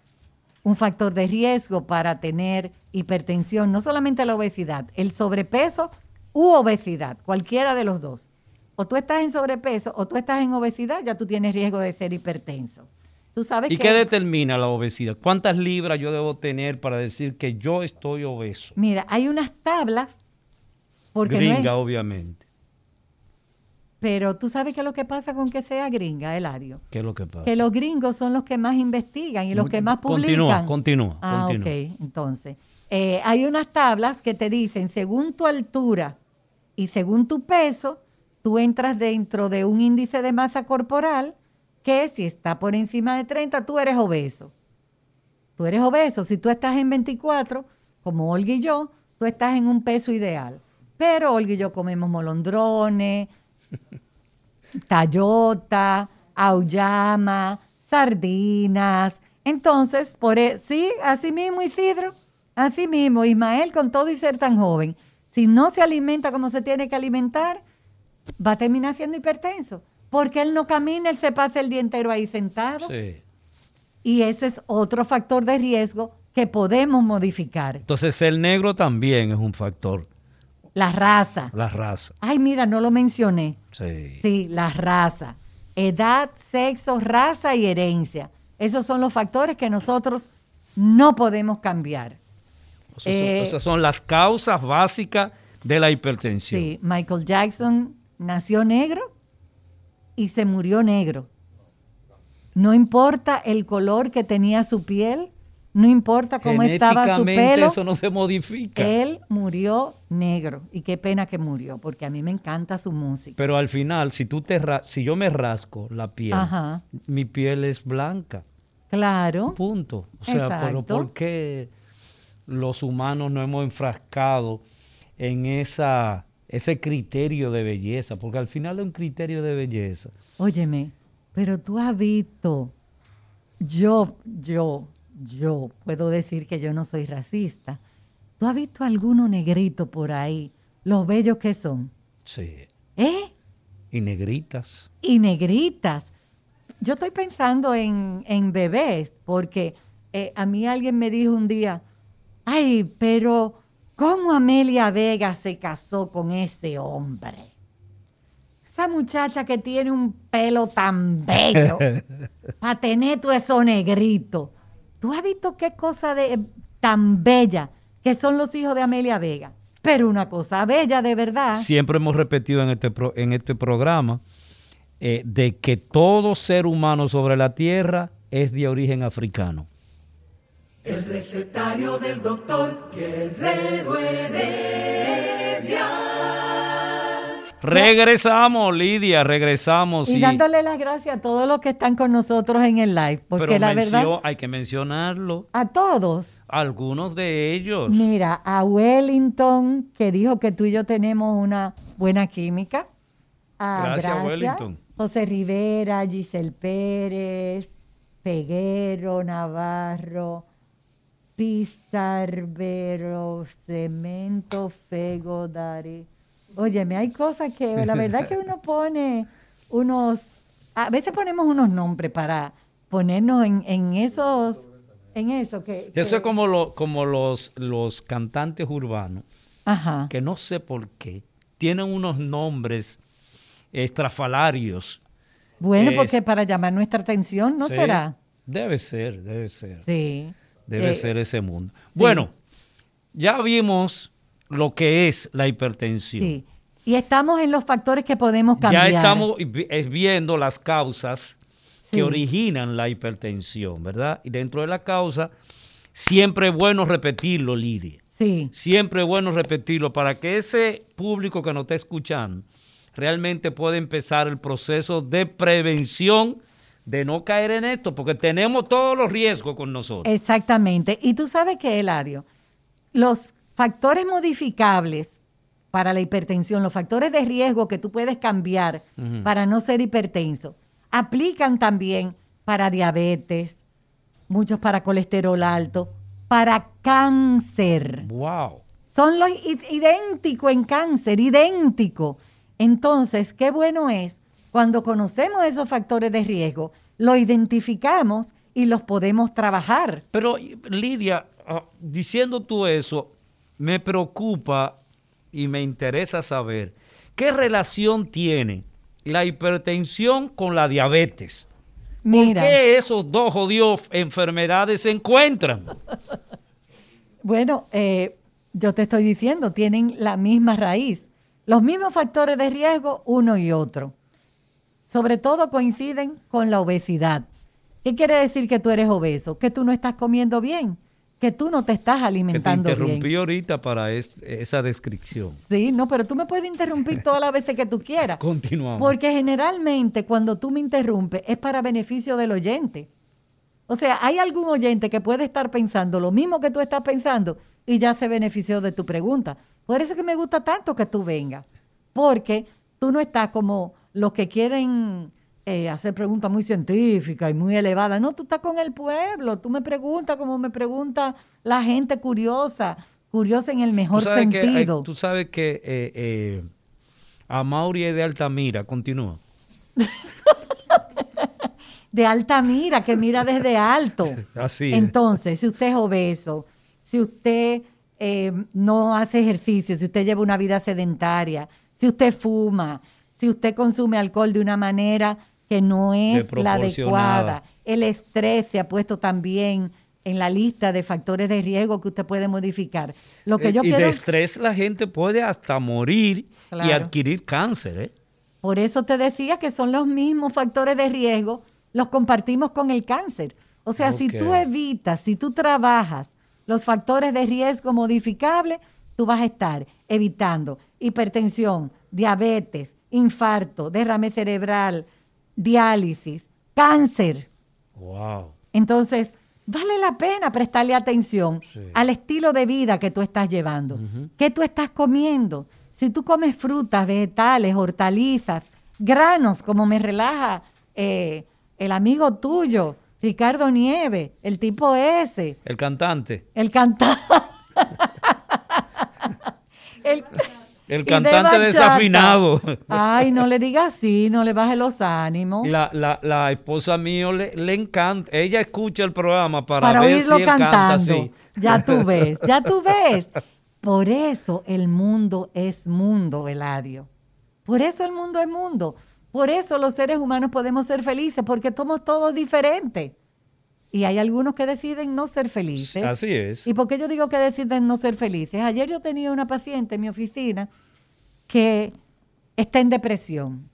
Speaker 1: un factor de riesgo para tener hipertensión, no solamente la obesidad, el sobrepeso u obesidad, cualquiera de los dos. O tú estás en sobrepeso o tú estás en obesidad, ya tú tienes riesgo de ser hipertenso. Tú sabes
Speaker 2: ¿Y
Speaker 1: que
Speaker 2: qué determina la obesidad? ¿Cuántas libras yo debo tener para decir que yo estoy obeso?
Speaker 1: Mira, hay unas tablas porque no es-
Speaker 2: Gringa, obviamente.
Speaker 1: pero tú sabes qué es lo que pasa con que sea gringa, Eladio.
Speaker 2: ¿Qué es lo que pasa?
Speaker 1: Que los gringos son los que más investigan y los
Speaker 2: Muy-
Speaker 1: que más publican.
Speaker 2: Continúa, continúa,
Speaker 1: Ah,
Speaker 2: continúa.
Speaker 1: ok. Entonces, eh, hay unas tablas que te dicen, según tu altura y según tu peso, tú entras dentro de un índice de masa corporal que si está por encima de 30, tú eres obeso. Tú eres obeso. Si tú estás en 24, como Olga y yo, tú estás en un peso ideal. Pero Olga y yo comemos molondrones, tallota, auyama, sardinas. Entonces, por e- sí, así mismo Isidro, así mismo Ismael con todo y ser tan joven, si no se alimenta como se tiene que alimentar, va a terminar siendo hipertenso, porque él no camina, él se pasa el día entero ahí sentado.
Speaker 2: Sí.
Speaker 1: Y ese es otro factor de riesgo que podemos modificar.
Speaker 2: Entonces el negro también es un factor,
Speaker 1: La raza.
Speaker 2: la raza.
Speaker 1: Ay, mira, no lo mencioné.
Speaker 2: Sí.
Speaker 1: Sí, la raza. Edad, sexo, raza y herencia. Esos son los factores que nosotros no podemos cambiar.
Speaker 2: O sea, son-
Speaker 1: Eh,
Speaker 2: esas son las causas básicas de la hipertensión.
Speaker 1: Sí, Michael Jackson nació negro y se murió negro. No importa el color que tenía su piel, no importa cómo estaba su pelo,
Speaker 2: eso no se modifica.
Speaker 1: él murió negro. Y qué pena que murió, porque a mí me encanta su música.
Speaker 2: Pero al final, si tú te si yo me rasco la piel,
Speaker 1: Ajá.
Speaker 2: mi piel es blanca.
Speaker 1: Claro.
Speaker 2: Punto. O sea, pero. ¿por qué los humanos no hemos enfrascado en esa ese criterio de belleza? Porque al final es un criterio de belleza.
Speaker 1: Óyeme, pero tú has visto, yo, yo, yo puedo decir que yo no soy racista. ¿Tú has visto alguno negrito por ahí? Los bellos que son.
Speaker 2: Sí.
Speaker 1: ¿Eh?
Speaker 2: Y negritas.
Speaker 1: Y negritas. Yo estoy pensando en, en bebés, porque eh, a mí alguien me dijo un día, ay, pero ¿cómo Amelia Vega se casó con este hombre? Esa muchacha que tiene un pelo tan bello, para tener todo eso negrito. ¿Tú has visto qué cosa de tan bella que son los hijos de Amelia Vega? Pero una cosa bella de verdad.
Speaker 2: Siempre hemos repetido en este, pro- en este programa eh, de que todo ser humano sobre la tierra es de origen africano.
Speaker 3: El recetario del doctor Guerrero Heredia.
Speaker 2: Regresamos, Lidia, regresamos.
Speaker 1: Y
Speaker 2: y-
Speaker 1: dándole las gracias a todos los que están con nosotros en el live, porque
Speaker 2: pero
Speaker 1: la
Speaker 2: mencio-
Speaker 1: verdad,
Speaker 2: hay que mencionarlo.
Speaker 1: a todos.
Speaker 2: Algunos de ellos.
Speaker 1: Mira, a Wellington, que dijo que tú y yo tenemos una buena química. A
Speaker 2: Gracias,
Speaker 1: Gracia,
Speaker 2: Wellington.
Speaker 1: José Rivera, Giselle Pérez, Peguero, Navarro, Pizarvero, Cemento, Fego, Dari. Óyeme, hay cosas que la verdad que uno pone unos, a veces ponemos unos nombres para ponernos en, en esos, en eso que...
Speaker 2: Eso es como, lo- como los, los cantantes urbanos,
Speaker 1: Ajá.
Speaker 2: que no sé por qué, tienen unos nombres estrafalarios.
Speaker 1: Bueno,
Speaker 2: Es-
Speaker 1: porque para llamar nuestra atención, ¿no
Speaker 2: Sí,
Speaker 1: será?
Speaker 2: Debe ser, debe ser.
Speaker 1: Sí.
Speaker 2: Debe
Speaker 1: Eh,
Speaker 2: ser ese mundo. Bueno, ya vimos lo que es la hipertensión.
Speaker 1: Sí. Y estamos en los factores que podemos cambiar.
Speaker 2: Ya estamos vi- viendo las causas
Speaker 1: Sí.
Speaker 2: que originan la hipertensión, ¿verdad? Y dentro de la causa, siempre es bueno repetirlo, Lidia.
Speaker 1: Sí,
Speaker 2: Siempre es bueno repetirlo para que ese público que nos está escuchando realmente pueda empezar el proceso de prevención de no caer en esto, porque tenemos todos los riesgos con nosotros.
Speaker 1: exactamente. Y tú sabes que, Eladio, los factores modificables para la hipertensión, los factores de riesgo que tú puedes cambiar para no ser hipertenso, aplican también para diabetes, muchos para colesterol alto, para cáncer.
Speaker 2: Wow.
Speaker 1: Son los idénticos en cáncer, idéntico. Entonces, qué bueno es cuando conocemos esos factores de riesgo, los identificamos y los podemos trabajar.
Speaker 2: Pero Lidia, ah, diciendo tú eso, me preocupa y me interesa saber qué relación tiene la hipertensión con la diabetes.
Speaker 1: Mira,
Speaker 2: ¿Por qué esos dos jodidos enfermedades se encuentran?
Speaker 1: bueno, eh, yo te estoy diciendo, tienen la misma raíz, los mismos factores de riesgo, uno y otro. Sobre todo coinciden con la obesidad. ¿Qué quiere decir que tú eres obeso? Que tú no estás comiendo bien, que tú no te estás alimentando
Speaker 2: que te interrumpí
Speaker 1: bien.
Speaker 2: ahorita para esa descripción.
Speaker 1: Sí, no, pero tú me puedes interrumpir todas las veces que tú quieras.
Speaker 2: Continuamos.
Speaker 1: Porque generalmente cuando tú me interrumpes es para beneficio del oyente. O sea, hay algún oyente que puede estar pensando lo mismo que tú estás pensando y ya se benefició de tu pregunta. Por eso es que me gusta tanto que tú vengas. Porque tú no estás como los que quieren eh, hacer preguntas muy científicas y muy elevadas. No, tú estás con el pueblo. Tú me preguntas como me pregunta la gente curiosa, curiosa en el mejor sentido.
Speaker 2: tú sabes que eh, eh, a Mauri es de Altamira. Continúa.
Speaker 1: de Altamira, que mira desde alto.
Speaker 2: Así
Speaker 1: Entonces, si usted es obeso, si usted eh, no hace ejercicio, si usted lleva una vida sedentaria, si usted fuma, si usted consume alcohol de una manera que no es la adecuada. El estrés se ha puesto también en la lista de factores de riesgo que usted puede modificar. Lo que
Speaker 2: eh,
Speaker 1: yo
Speaker 2: y
Speaker 1: de
Speaker 2: estrés la gente puede hasta morir y adquirir cáncer. ¿eh?
Speaker 1: Por eso te decía que son los mismos factores de riesgo, los compartimos con el cáncer. O sea, si tú evitas, si tú trabajas los factores de riesgo modificables, tú vas a estar evitando hipertensión, diabetes, infarto, derrame cerebral, diálisis, cáncer.
Speaker 2: Wow.
Speaker 1: Entonces, vale la pena prestarle atención al estilo de vida que tú estás llevando. ¿Qué tú estás comiendo? Si tú comes frutas, vegetales, hortalizas, granos, como me relaja eh, el amigo tuyo, Ricardo Nieve, el tipo ese.
Speaker 2: El cantante.
Speaker 1: El cantante.
Speaker 2: el el cantante desafinado.
Speaker 1: Ay, no le diga así, no le baje los ánimos.
Speaker 2: La, la, la esposa mío le, le, encanta, ella escucha el programa para, ver si él canta así.
Speaker 1: Ya tú ves, ya tú ves. Por eso el mundo es mundo, Eladio. Por eso el mundo es mundo. Por eso los seres humanos podemos ser felices, porque somos todos diferentes. Y hay algunos que deciden no ser felices.
Speaker 2: Así es.
Speaker 1: ¿Y por qué yo digo que deciden no ser felices? Ayer yo tenía una paciente en mi oficina que está en depresión.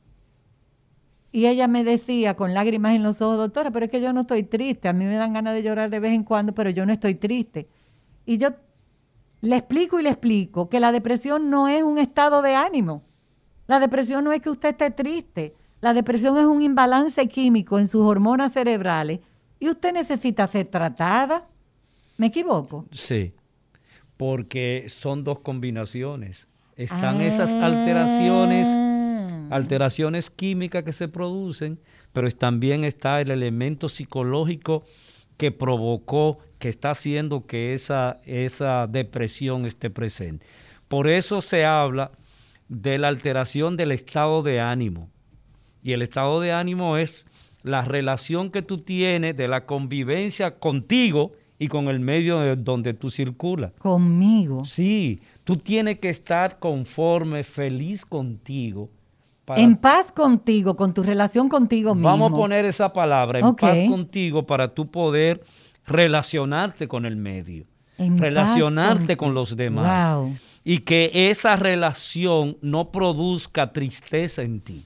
Speaker 1: Y ella me decía con lágrimas en los ojos, doctora, pero es que yo no estoy triste. A mí me dan ganas de llorar de vez en cuando, pero yo no estoy triste. Y yo le explico y le explico que la depresión no es un estado de ánimo. La depresión no es que usted esté triste. La depresión es un imbalance químico en sus hormonas cerebrales y usted necesita ser tratada. ¿Me equivoco?
Speaker 2: Sí, porque son dos combinaciones. Están esas alteraciones, ah. alteraciones químicas que se producen, pero también está el elemento psicológico que provocó, que está haciendo que esa, esa depresión esté presente. Por eso se habla de la alteración del estado de ánimo. Y el estado de ánimo es la relación que tú tienes de la convivencia contigo y con el medio donde tú circulas.
Speaker 1: Conmigo.
Speaker 2: Sí, tú tienes que estar conforme, feliz contigo.
Speaker 1: en paz contigo, con tu relación contigo mismo.
Speaker 2: Vamos a poner esa palabra, en paz contigo, para tú poder relacionarte con el medio, relacionarte con, los demás. Y que esa relación no produzca tristeza en ti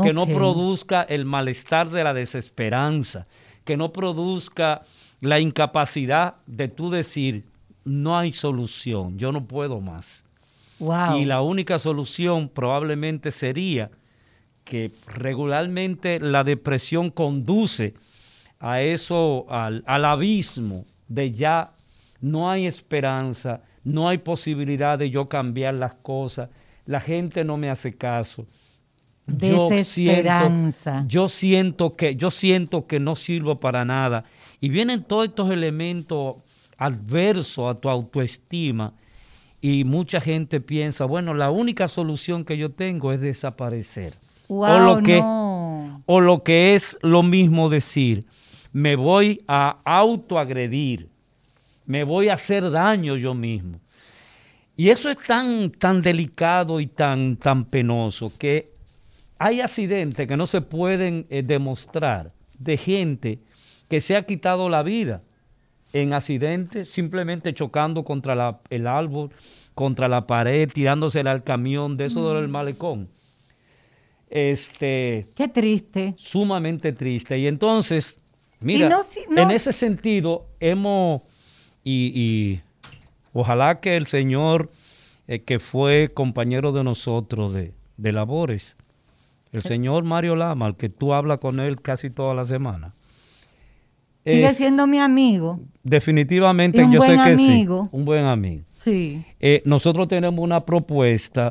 Speaker 2: que no produzca el malestar de la desesperanza, que no produzca la incapacidad de tú decir, no hay solución, yo no puedo más. Y la única solución probablemente sería que regularmente la depresión conduce a eso, al, al abismo de ya no hay esperanza, no hay posibilidad de yo cambiar las cosas, la gente no me hace caso yo siento, yo siento que yo siento que no sirvo para nada y vienen todos estos elementos adversos a tu autoestima y mucha gente piensa, bueno, la única solución que yo tengo es desaparecer.
Speaker 1: o,
Speaker 2: lo que, o lo que es lo mismo decir, me voy a autoagredir, me voy a hacer daño yo mismo. Y eso es tan, tan delicado y tan, tan penoso que hay accidentes que no se pueden eh, demostrar de gente que se ha quitado la vida en accidentes simplemente chocando contra el árbol, contra la pared, tirándosela al camión, de eso del mm. malecón. Este,
Speaker 1: Qué triste.
Speaker 2: Sumamente triste. Y entonces, mira, en ese sentido hemos, y, ojalá que el señor eh, que fue compañero de nosotros de, de labores, el señor Mario Lama, al que tú hablas con él casi toda la semana.
Speaker 1: Sigue siendo mi amigo.
Speaker 2: Definitivamente, yo sé que sí. Un buen amigo.
Speaker 1: Sí.
Speaker 2: Eh, nosotros tenemos una propuesta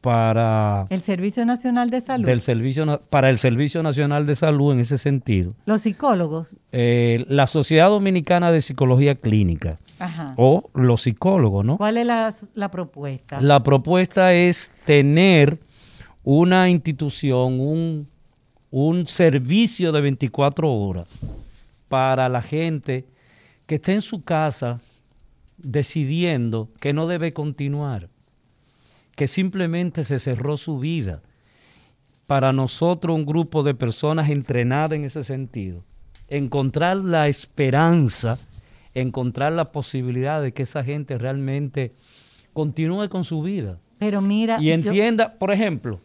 Speaker 2: para...
Speaker 1: El Servicio Nacional de Salud.
Speaker 2: Del servicio, para el Servicio Nacional de Salud en ese sentido.
Speaker 1: Los psicólogos.
Speaker 2: Eh, la Sociedad Dominicana de Psicología Clínica.
Speaker 1: Ajá.
Speaker 2: O los psicólogos, ¿no?
Speaker 1: ¿Cuál es la, la propuesta?
Speaker 2: La propuesta es tener una institución, un, un servicio de 24 horas para la gente que esté en su casa decidiendo que no debe continuar que simplemente se cerró su vida. Para nosotros, un grupo de personas entrenadas en ese sentido, encontrar la esperanza, encontrar la posibilidad de que esa gente realmente continúe con su vida.
Speaker 1: Pero mira.
Speaker 2: Y entienda, por ejemplo.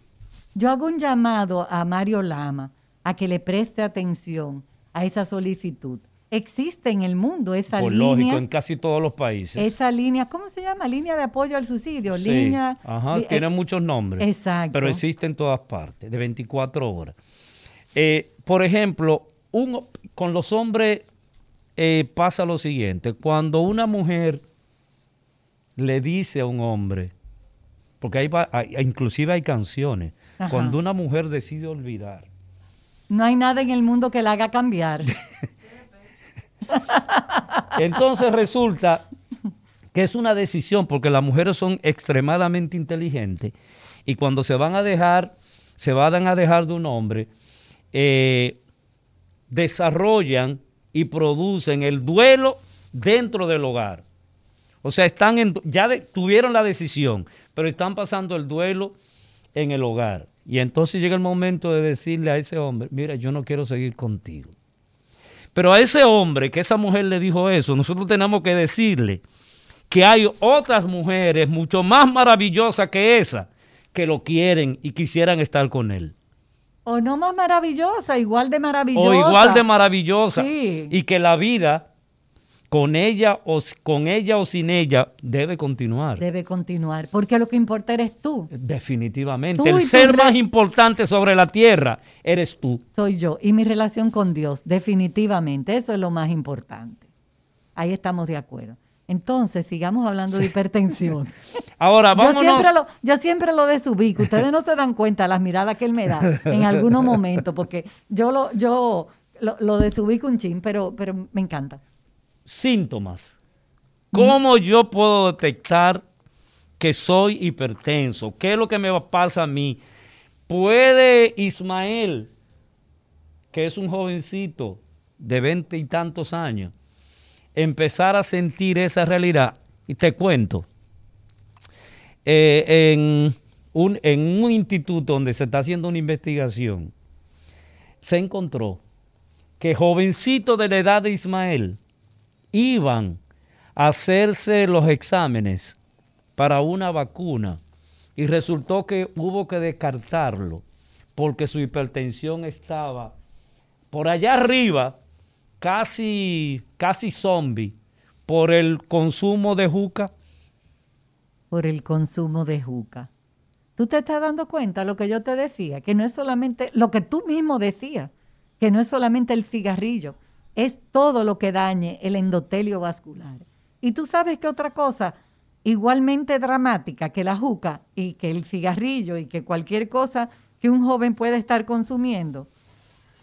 Speaker 1: Yo hago un llamado a Mario Lama a que le preste atención a esa solicitud existe en el mundo esa Por línea. lógico,
Speaker 2: en casi todos los países.
Speaker 1: Esa línea, ¿cómo se llama? Línea de apoyo al suicidio. línea.
Speaker 2: Ajá, tiene muchos nombres.
Speaker 1: Exacto.
Speaker 2: Pero existe en todas partes, de 24 horas. Eh, por ejemplo, un, con los hombres eh, pasa lo siguiente: cuando una mujer le dice a un hombre, porque hay, inclusive hay canciones, cuando una mujer decide olvidar.
Speaker 1: No hay nada en el mundo que la haga cambiar.
Speaker 2: Entonces resulta que es una decisión, porque las mujeres son extremadamente inteligentes y cuando se van a dejar, se van a dejar de un hombre, eh, desarrollan y producen el duelo dentro del hogar. O sea, están en, ya tuvieron la decisión, pero están pasando el duelo en el hogar. Y entonces llega el momento de decirle a ese hombre, mira, yo no quiero seguir contigo. Pero a ese hombre que esa mujer le dijo eso, nosotros tenemos que decirle que hay otras mujeres mucho más maravillosas que esa que lo quieren y quisieran estar con él.
Speaker 1: O no más maravillosa, igual de maravillosa.
Speaker 2: O igual de maravillosa. Y que la vida con ella o con ella o sin ella debe continuar.
Speaker 1: Debe continuar, porque lo que importa eres tú.
Speaker 2: Definitivamente. el ser más importante sobre la tierra eres tú.
Speaker 1: Soy yo y mi relación con Dios, definitivamente. Eso es lo más importante. Ahí estamos de acuerdo. Entonces, sigamos hablando de hipertensión.
Speaker 2: Ahora, vamos
Speaker 1: Yo siempre, lo, yo siempre lo desubico. Ustedes no se dan cuenta las miradas que él me da en algunos momentos, porque yo lo, yo lo, lo desubico un chin, pero, pero me encanta
Speaker 2: síntomas. ¿Cómo yo puedo detectar que soy hipertenso? ¿Qué es lo que me pasa a mí? ¿Puede Ismael, que es un jovencito de veinte y tantos años, empezar a sentir esa realidad? Y te cuento, eh, en, un, en un instituto donde se está haciendo una investigación, se encontró que jovencito de la edad de Ismael, iban a hacerse los exámenes para una vacuna y resultó que hubo que descartarlo porque su hipertensión estaba por allá arriba, casi, casi zombie, por el consumo de juca.
Speaker 1: Por el consumo de juca. ¿Tú te estás dando cuenta lo que yo te decía? Que no es solamente lo que tú mismo decías, que no es solamente el cigarrillo, es todo lo que dañe el endotelio vascular. Y tú sabes que otra cosa igualmente dramática que la juca y que el cigarrillo y que cualquier cosa que un joven puede estar consumiendo,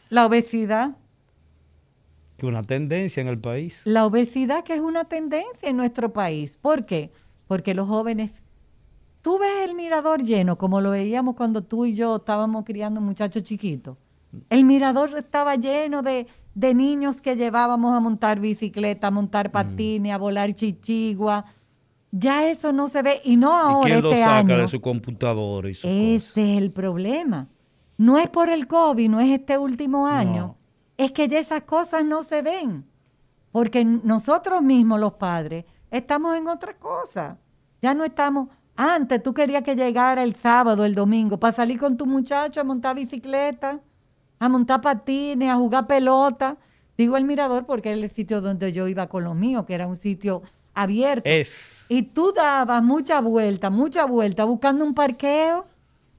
Speaker 1: la obesidad.
Speaker 2: Que una tendencia en el país.
Speaker 1: La obesidad que es una tendencia en nuestro país. ¿Por qué? Porque los jóvenes, tú ves el mirador lleno como lo veíamos cuando tú y yo estábamos criando muchachos chiquitos. El mirador estaba lleno de de niños que llevábamos a montar bicicleta, a montar mm. patines, a volar chichigua. Ya eso no se ve y no ahora. ¿Y quién
Speaker 2: lo
Speaker 1: este
Speaker 2: saca de su computador y su
Speaker 1: Ese es el problema. No es por el COVID, no es este último año. Es que ya esas cosas no se ven. Porque nosotros mismos, los padres, estamos en otra cosa. Ya no estamos. Antes tú querías que llegara el sábado, el domingo, para salir con tu muchacho a montar bicicleta a montar patines, a jugar pelota. Digo el mirador porque es el sitio donde yo iba con los míos, que era un sitio abierto.
Speaker 2: Es.
Speaker 1: Y tú dabas mucha vuelta, mucha vuelta, buscando un parqueo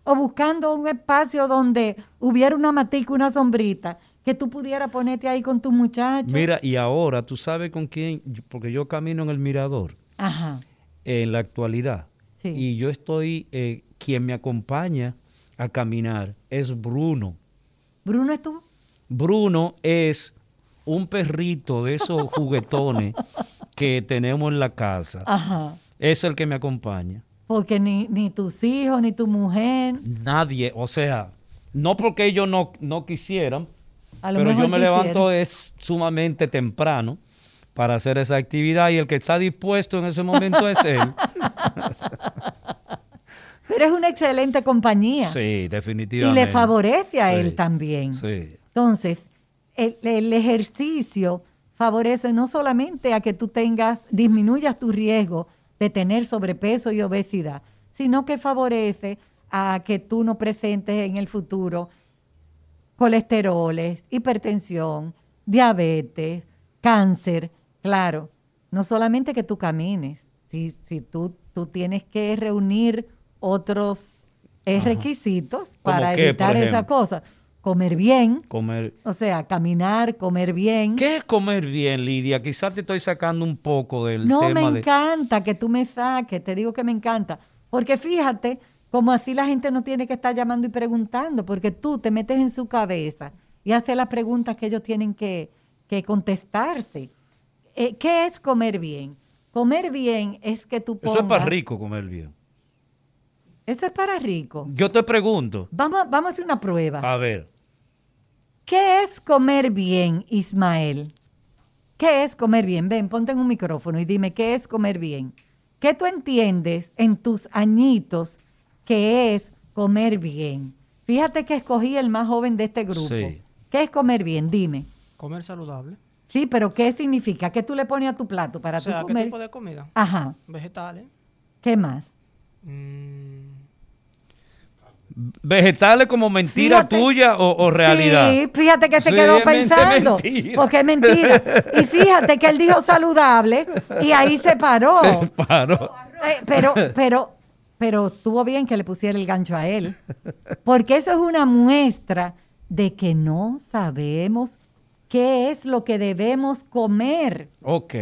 Speaker 1: o buscando un espacio donde hubiera una matica, una sombrita, que tú pudieras ponerte ahí con tu muchacho.
Speaker 2: Mira, y ahora, ¿tú sabes con quién? Porque yo camino en el mirador
Speaker 1: Ajá.
Speaker 2: en la actualidad.
Speaker 1: Sí.
Speaker 2: Y yo estoy, eh, quien me acompaña a caminar es Bruno.
Speaker 1: Bruno es tú.
Speaker 2: Bruno es un perrito de esos juguetones que tenemos en la casa.
Speaker 1: Ajá.
Speaker 2: Es el que me acompaña.
Speaker 1: Porque ni, ni tus hijos, ni tu mujer.
Speaker 2: Nadie, o sea, no porque ellos no, no quisieran, pero yo me levanto es sumamente temprano para hacer esa actividad y el que está dispuesto en ese momento es él.
Speaker 1: Pero es una excelente compañía.
Speaker 2: Sí,
Speaker 1: y
Speaker 2: definitivamente.
Speaker 1: le favorece a él también.
Speaker 2: Sí.
Speaker 1: Entonces, el, el ejercicio favorece no solamente a que tú tengas, disminuyas tu riesgo de tener sobrepeso y obesidad, sino que favorece a que tú no presentes en el futuro colesteroles, hipertensión, diabetes, cáncer. Claro, no solamente que tú camines, si, si tú, tú tienes que reunir otros eh, requisitos
Speaker 2: ¿Cómo
Speaker 1: para
Speaker 2: qué,
Speaker 1: evitar esa
Speaker 2: ejemplo?
Speaker 1: cosa. Comer bien,
Speaker 2: Comer.
Speaker 1: o sea, caminar, comer bien.
Speaker 2: ¿Qué es comer bien, Lidia? Quizás te estoy sacando un poco del
Speaker 1: No, me
Speaker 2: tema de...
Speaker 1: encanta que tú me saques, te digo que me encanta. Porque fíjate, como así la gente no tiene que estar llamando y preguntando, porque tú te metes en su cabeza y haces las preguntas que ellos tienen que, que contestarse. Eh, ¿Qué es comer bien? Comer bien es que tú pongas...
Speaker 2: Eso es para rico comer bien.
Speaker 1: Eso es para rico.
Speaker 2: Yo te pregunto,
Speaker 1: Vamos, a- vamos a hacer una prueba.
Speaker 2: a ver,
Speaker 1: ¿Qué es comer bien, Ismael? ¿Qué es comer bien? Ven, ponte en un micrófono y dime, ¿qué es comer bien? ¿Qué tú entiendes en tus añitos que es comer bien? Fíjate que escogí el más joven de este grupo.
Speaker 2: Sí.
Speaker 1: ¿Qué es comer bien? Dime.
Speaker 4: Comer saludable.
Speaker 1: Sí, pero ¿qué significa? ¿Qué tú le pones a tu plato para
Speaker 4: O sea,
Speaker 1: tú
Speaker 4: ¿qué
Speaker 1: comer?
Speaker 4: tipo de comida?
Speaker 1: Ajá.
Speaker 4: Vegetales.
Speaker 1: ¿Qué más?
Speaker 4: Mm,
Speaker 2: ¿vegetales como mentira
Speaker 1: Fíjate.
Speaker 2: tuya o, o realidad?
Speaker 1: Sí, fíjate que se
Speaker 2: Sí,
Speaker 1: quedó pensando.
Speaker 2: mentira.
Speaker 1: Porque es mentira. Y fíjate que él dijo saludable y ahí se paró.
Speaker 2: Se paró.
Speaker 1: Eh, pero, pero, pero estuvo bien que le pusiera el gancho a él. Porque eso es una muestra de que no sabemos qué es lo que debemos comer.
Speaker 2: Ok.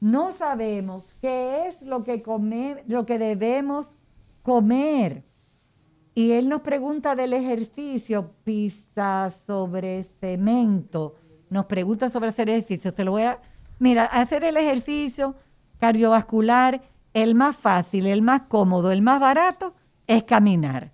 Speaker 1: No sabemos qué es lo que come- lo que debemos comer. Y él nos pregunta del ejercicio, pisa sobre cemento. Nos pregunta sobre hacer ejercicio. Te lo voy a. Mira, hacer el ejercicio cardiovascular, el más fácil, el más cómodo, el más barato, es caminar.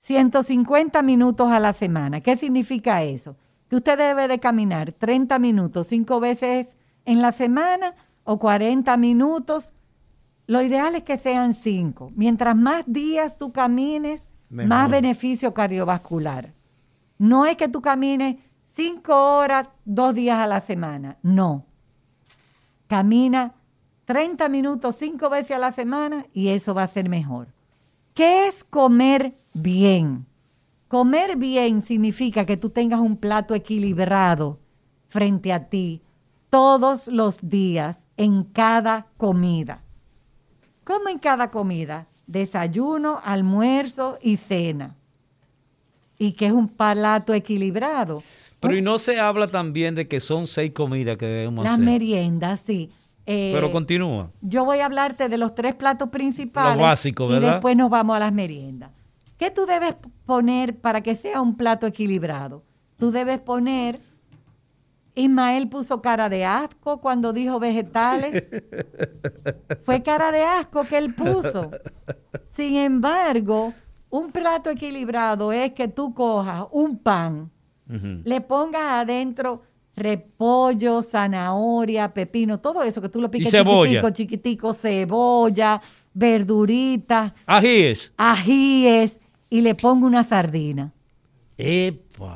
Speaker 1: 150 minutos a la semana. ¿Qué significa eso? Que usted debe de caminar 30 minutos, cinco veces en la semana o 40 minutos. Lo ideal es que sean cinco. Mientras más días tú camines,
Speaker 2: Mejor.
Speaker 1: más beneficio cardiovascular. No es que tú camines cinco horas, dos días a la semana. No. Camina 30 minutos, cinco veces a la semana y eso va a ser mejor. ¿Qué es comer bien? Comer bien significa que tú tengas un plato equilibrado frente a ti todos los días en cada comida. ¿Cómo en cada comida? Desayuno, almuerzo y cena. Y que es un plato equilibrado.
Speaker 2: Pero y no se habla también de que son seis comidas que debemos
Speaker 1: Las
Speaker 2: hacer.
Speaker 1: meriendas, sí. Eh,
Speaker 2: Pero continúa.
Speaker 1: yo voy a hablarte de los tres platos principales.
Speaker 2: Lo básico,
Speaker 1: Y
Speaker 2: ¿verdad?
Speaker 1: después nos vamos a las meriendas. ¿Qué tú debes poner para que sea un plato equilibrado? Tú debes poner. Ismael puso cara de asco cuando dijo vegetales. Fue cara de asco que él puso. Sin embargo, un plato equilibrado es que tú cojas un pan, le pongas adentro repollo, zanahoria, pepino, todo eso que tú lo piques chiquitico, chiquitico, cebolla, verduritas,
Speaker 2: Ajíes.
Speaker 1: ajíes y le pongo una sardina.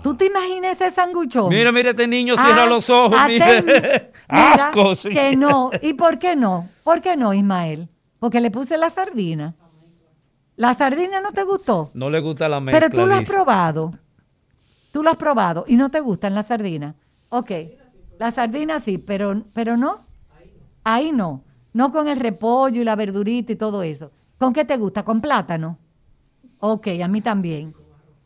Speaker 1: ¿Tú te imaginas ese sanguchón?
Speaker 2: Mira, mira, este niño cierra
Speaker 1: Ah,
Speaker 2: los ojos.
Speaker 1: atén-
Speaker 2: mira.
Speaker 1: mira,
Speaker 2: Asco, sí.
Speaker 1: Que no. ¿Y por qué no? ¿Por qué no, Ismael? Porque le puse la sardina. ¿La sardina no te gustó?
Speaker 2: No le gusta la mezcla.
Speaker 1: Pero tú lo has
Speaker 2: dice.
Speaker 1: probado. Tú lo has probado y no te gustan las sardinas. Ok. La sardina sí, pero, pero no. Ahí no. No con el repollo y la verdurita y todo eso. ¿Con qué te gusta? ¿Con plátano? Ok, a mí también.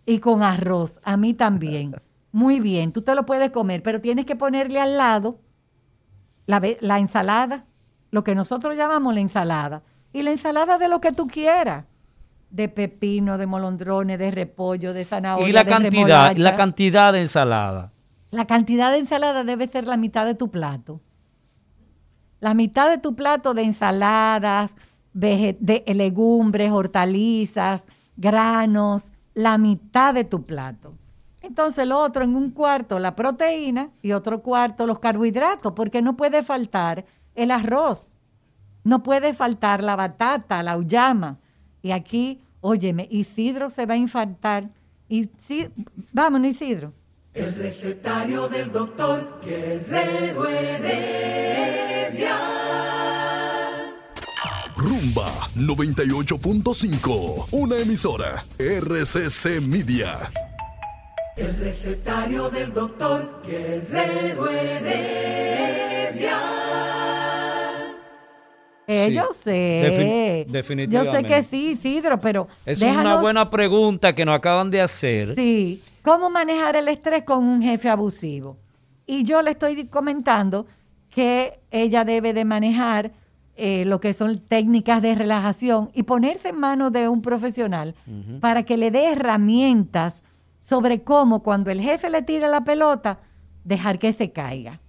Speaker 1: Y con arroz, a mí también. Muy bien, tú te lo puedes comer, pero tienes que ponerle al lado la, la ensalada, lo que nosotros llamamos la ensalada. Y la ensalada de lo que tú quieras. De pepino, de molondrones, de repollo, de zanahoria.
Speaker 2: y la
Speaker 1: de
Speaker 2: cantidad,
Speaker 1: remolacha.
Speaker 2: la cantidad de ensalada.
Speaker 1: La cantidad de ensalada debe ser la mitad de tu plato. La mitad de tu plato de ensaladas, de legumbres, hortalizas, granos, la mitad de tu plato. Entonces lo otro en un cuarto la proteína y otro cuarto los carbohidratos, porque no puede faltar el arroz, no puede faltar la batata, la uyama. Y aquí, óyeme, Isidro se va a infartar. Vámonos Isidro.
Speaker 3: El recetario del doctor Guerrero Heredia.
Speaker 5: Rumba 98.5, una emisora RCC Media.
Speaker 3: El recetario del doctor Guerrero Heredia.
Speaker 1: Eh,
Speaker 2: Sí,
Speaker 1: yo sé.
Speaker 2: defin-
Speaker 1: Yo sé
Speaker 2: definitivamente.
Speaker 1: que sí, Isidro, pero
Speaker 2: Es una buena pregunta que nos acaban de hacer.
Speaker 1: Sí. ¿Cómo manejar el estrés con un jefe abusivo? Y yo le estoy comentando que ella debe de manejar eh, lo que son técnicas de relajación y ponerse en manos de un profesional para que le dé herramientas sobre cómo cuando el jefe le tira la pelota, dejar que se caiga,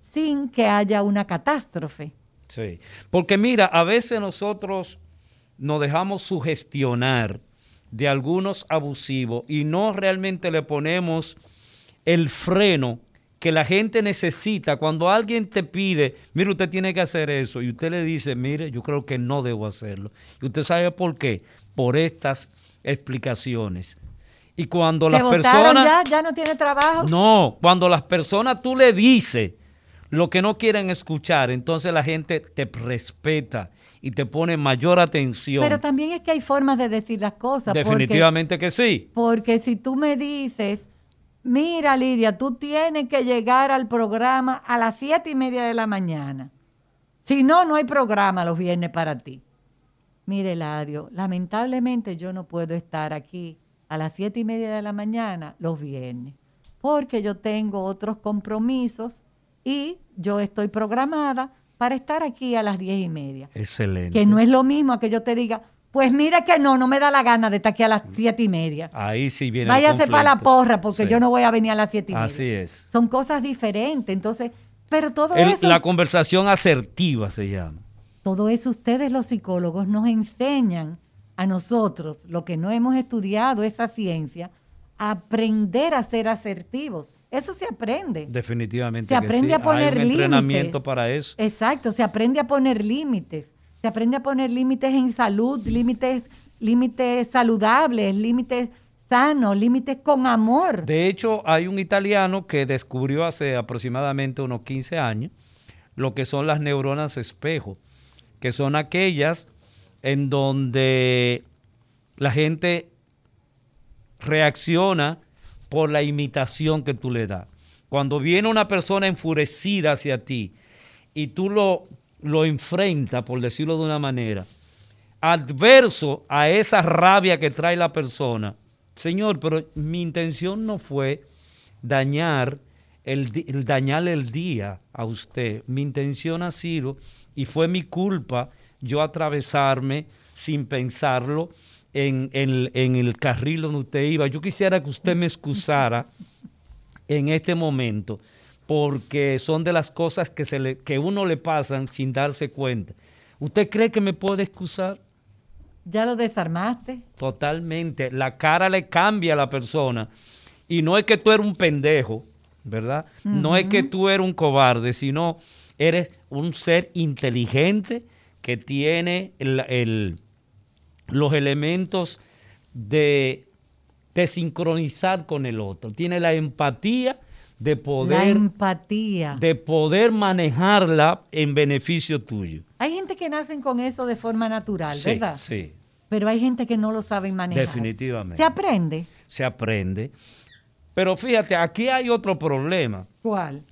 Speaker 1: sin que haya una catástrofe.
Speaker 2: Sí. Porque mira, a veces nosotros nos dejamos sugestionar de algunos abusivos y no realmente le ponemos el freno que la gente necesita cuando alguien te pide, mire, usted tiene que hacer eso, y usted le dice, mire, yo creo que no debo hacerlo. Y usted sabe por qué, por estas explicaciones. Y cuando
Speaker 1: ¿Te
Speaker 2: las personas...
Speaker 1: ya? ¿Ya no tiene trabajo?
Speaker 2: No, cuando las personas tú le dices lo que no quieren escuchar, entonces la gente te respeta y te pone mayor atención.
Speaker 1: Pero también es que hay formas de decir las cosas. porque-
Speaker 2: Definitivamente que sí.
Speaker 1: Porque si tú me dices, mira Lidia, tú tienes que llegar al programa a las siete y media de la mañana. Si no, no hay programa los viernes para ti. Mire, Ladio, lamentablemente yo no puedo estar aquí a las siete y media de la mañana los viernes, porque yo tengo otros compromisos y yo estoy programada para estar aquí a las diez y media.
Speaker 2: Excelente.
Speaker 1: Que no es lo mismo a que yo te diga, pues mira que no, no me da la gana de estar aquí a las siete y media.
Speaker 2: Ahí sí viene
Speaker 1: Váyase para la porra porque
Speaker 2: Sí.
Speaker 1: yo no voy a venir a las siete y media.
Speaker 2: Así es.
Speaker 1: Son cosas diferentes. Entonces, pero todo
Speaker 2: El-
Speaker 1: eso,
Speaker 2: la conversación asertiva se llama.
Speaker 1: todo eso ustedes los psicólogos nos enseñan a nosotros, lo que no hemos estudiado esa ciencia, a aprender a ser asertivos. Eso se aprende.
Speaker 2: Definitivamente.
Speaker 1: Se
Speaker 2: que
Speaker 1: aprende
Speaker 2: sí.
Speaker 1: a poner
Speaker 2: Hay un entrenamiento
Speaker 1: límites.
Speaker 2: para eso.
Speaker 1: Exacto, se aprende a poner límites. Se aprende a poner límites en salud, límites, límites saludables, límites sanos, límites con amor.
Speaker 2: De hecho, hay un italiano que descubrió hace aproximadamente unos 15 años lo que son las neuronas espejo, que son aquellas en donde la gente reacciona por la imitación que tú le das. Cuando viene una persona enfurecida hacia ti y tú lo, lo enfrentas, por decirlo de una manera, adverso a esa rabia que trae la persona, Señor, pero mi intención no fue dañar el, el día a usted. Mi intención ha sido, y fue mi culpa, yo atravesarme sin pensarlo en, en- en el carril donde usted iba. Yo quisiera que usted me excusara en este momento, porque son de las cosas que, se le, que uno le pasan sin darse cuenta. ¿Usted cree que me puede excusar?
Speaker 1: Ya lo desarmaste.
Speaker 2: Totalmente. La cara le cambia a la persona. Y no es que tú eres un pendejo, ¿verdad? No es que tú eres un cobarde, sino eres un ser inteligente que tiene el- el- los elementos de, de sincronizar con el otro. Tiene la empatía de
Speaker 1: La
Speaker 2: poder,
Speaker 1: empatía.
Speaker 2: de poder manejarla en beneficio tuyo.
Speaker 1: Hay gente que nacen con eso de forma natural,
Speaker 2: Sí,
Speaker 1: ¿verdad?
Speaker 2: sí,
Speaker 1: Pero hay gente que no lo sabe manejar.
Speaker 2: definitivamente.
Speaker 1: Se aprende.
Speaker 2: se aprende. Pero fíjate, aquí hay otro problema.
Speaker 1: ¿Cuál?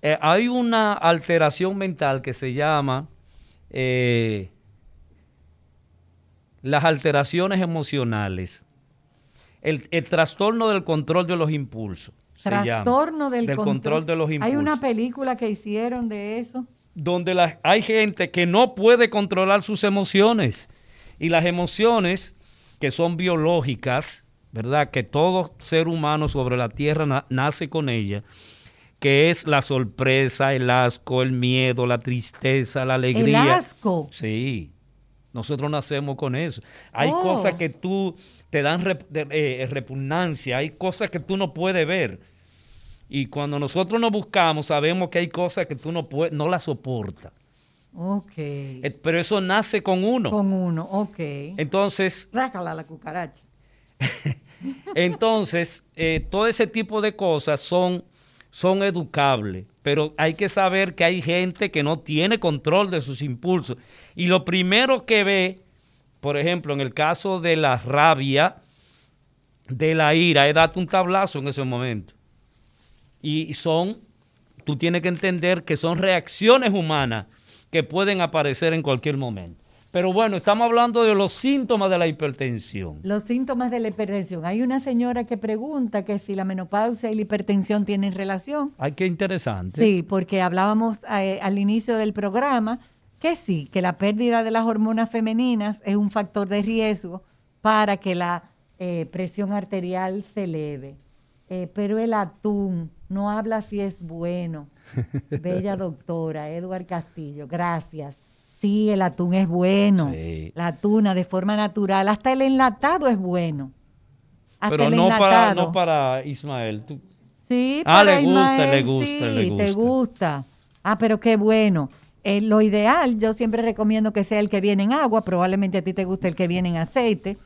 Speaker 2: eh, hay una alteración mental que se llama eh, las alteraciones emocionales. El, el trastorno del control de los impulsos.
Speaker 1: Trastorno del,
Speaker 2: Del control de los
Speaker 1: Hay
Speaker 2: impulsos.
Speaker 1: una película que hicieron de eso.
Speaker 2: donde la- hay gente que no puede controlar sus emociones. Y las emociones que son biológicas, ¿verdad? Que todo ser humano sobre la tierra na- nace con ellas, que es la sorpresa, el asco, el miedo, la tristeza, la
Speaker 1: El
Speaker 2: alegría.
Speaker 1: asco.
Speaker 2: Sí, nosotros nacemos con eso. Hay
Speaker 1: Oh.
Speaker 2: cosas que tú te dan rep- eh, repugnancia, hay cosas que tú no puedes ver. Y cuando nosotros nos buscamos, sabemos que hay cosas que tú no, puedes, no las soportas.
Speaker 1: Ok.
Speaker 2: Eh, Pero eso nace con uno.
Speaker 1: Con uno, ok.
Speaker 2: Entonces,
Speaker 1: Rácala la cucaracha.
Speaker 2: entonces eh, todo ese tipo de cosas son, son educables. Pero hay que saber que hay gente que no tiene control de sus impulsos. Y lo primero que ve, por ejemplo, en el caso de la rabia, de la ira, es darte un tablazo en ese momento. Y son, tú tienes que entender que son reacciones humanas que pueden aparecer en cualquier momento. Pero bueno, estamos hablando de los síntomas de la hipertensión.
Speaker 1: Los síntomas de la hipertensión. Hay una señora que pregunta que si la menopausia y la hipertensión tienen relación.
Speaker 2: Ay, qué interesante.
Speaker 1: Sí, porque hablábamos eh, al inicio del programa que sí, que la pérdida de las hormonas femeninas es un factor de riesgo para que la eh, presión arterial se eleve. Eh, pero el atún no habla si es bueno. Bella doctora, Edward Castillo, gracias. Sí, el atún es bueno.
Speaker 2: Sí.
Speaker 1: La tuna de forma natural. Hasta el enlatado es bueno. Hasta
Speaker 2: Pero
Speaker 1: el
Speaker 2: no para, no para Ismael. Tú-
Speaker 1: Sí,
Speaker 2: Ah,
Speaker 1: para
Speaker 2: le gusta, le gusta,
Speaker 1: sí,
Speaker 2: le
Speaker 1: te
Speaker 2: gusta.
Speaker 1: gusta. Ah, pero qué bueno. Eh, lo ideal, yo siempre recomiendo que sea el que viene en agua. Probablemente a ti te guste el que viene en aceite.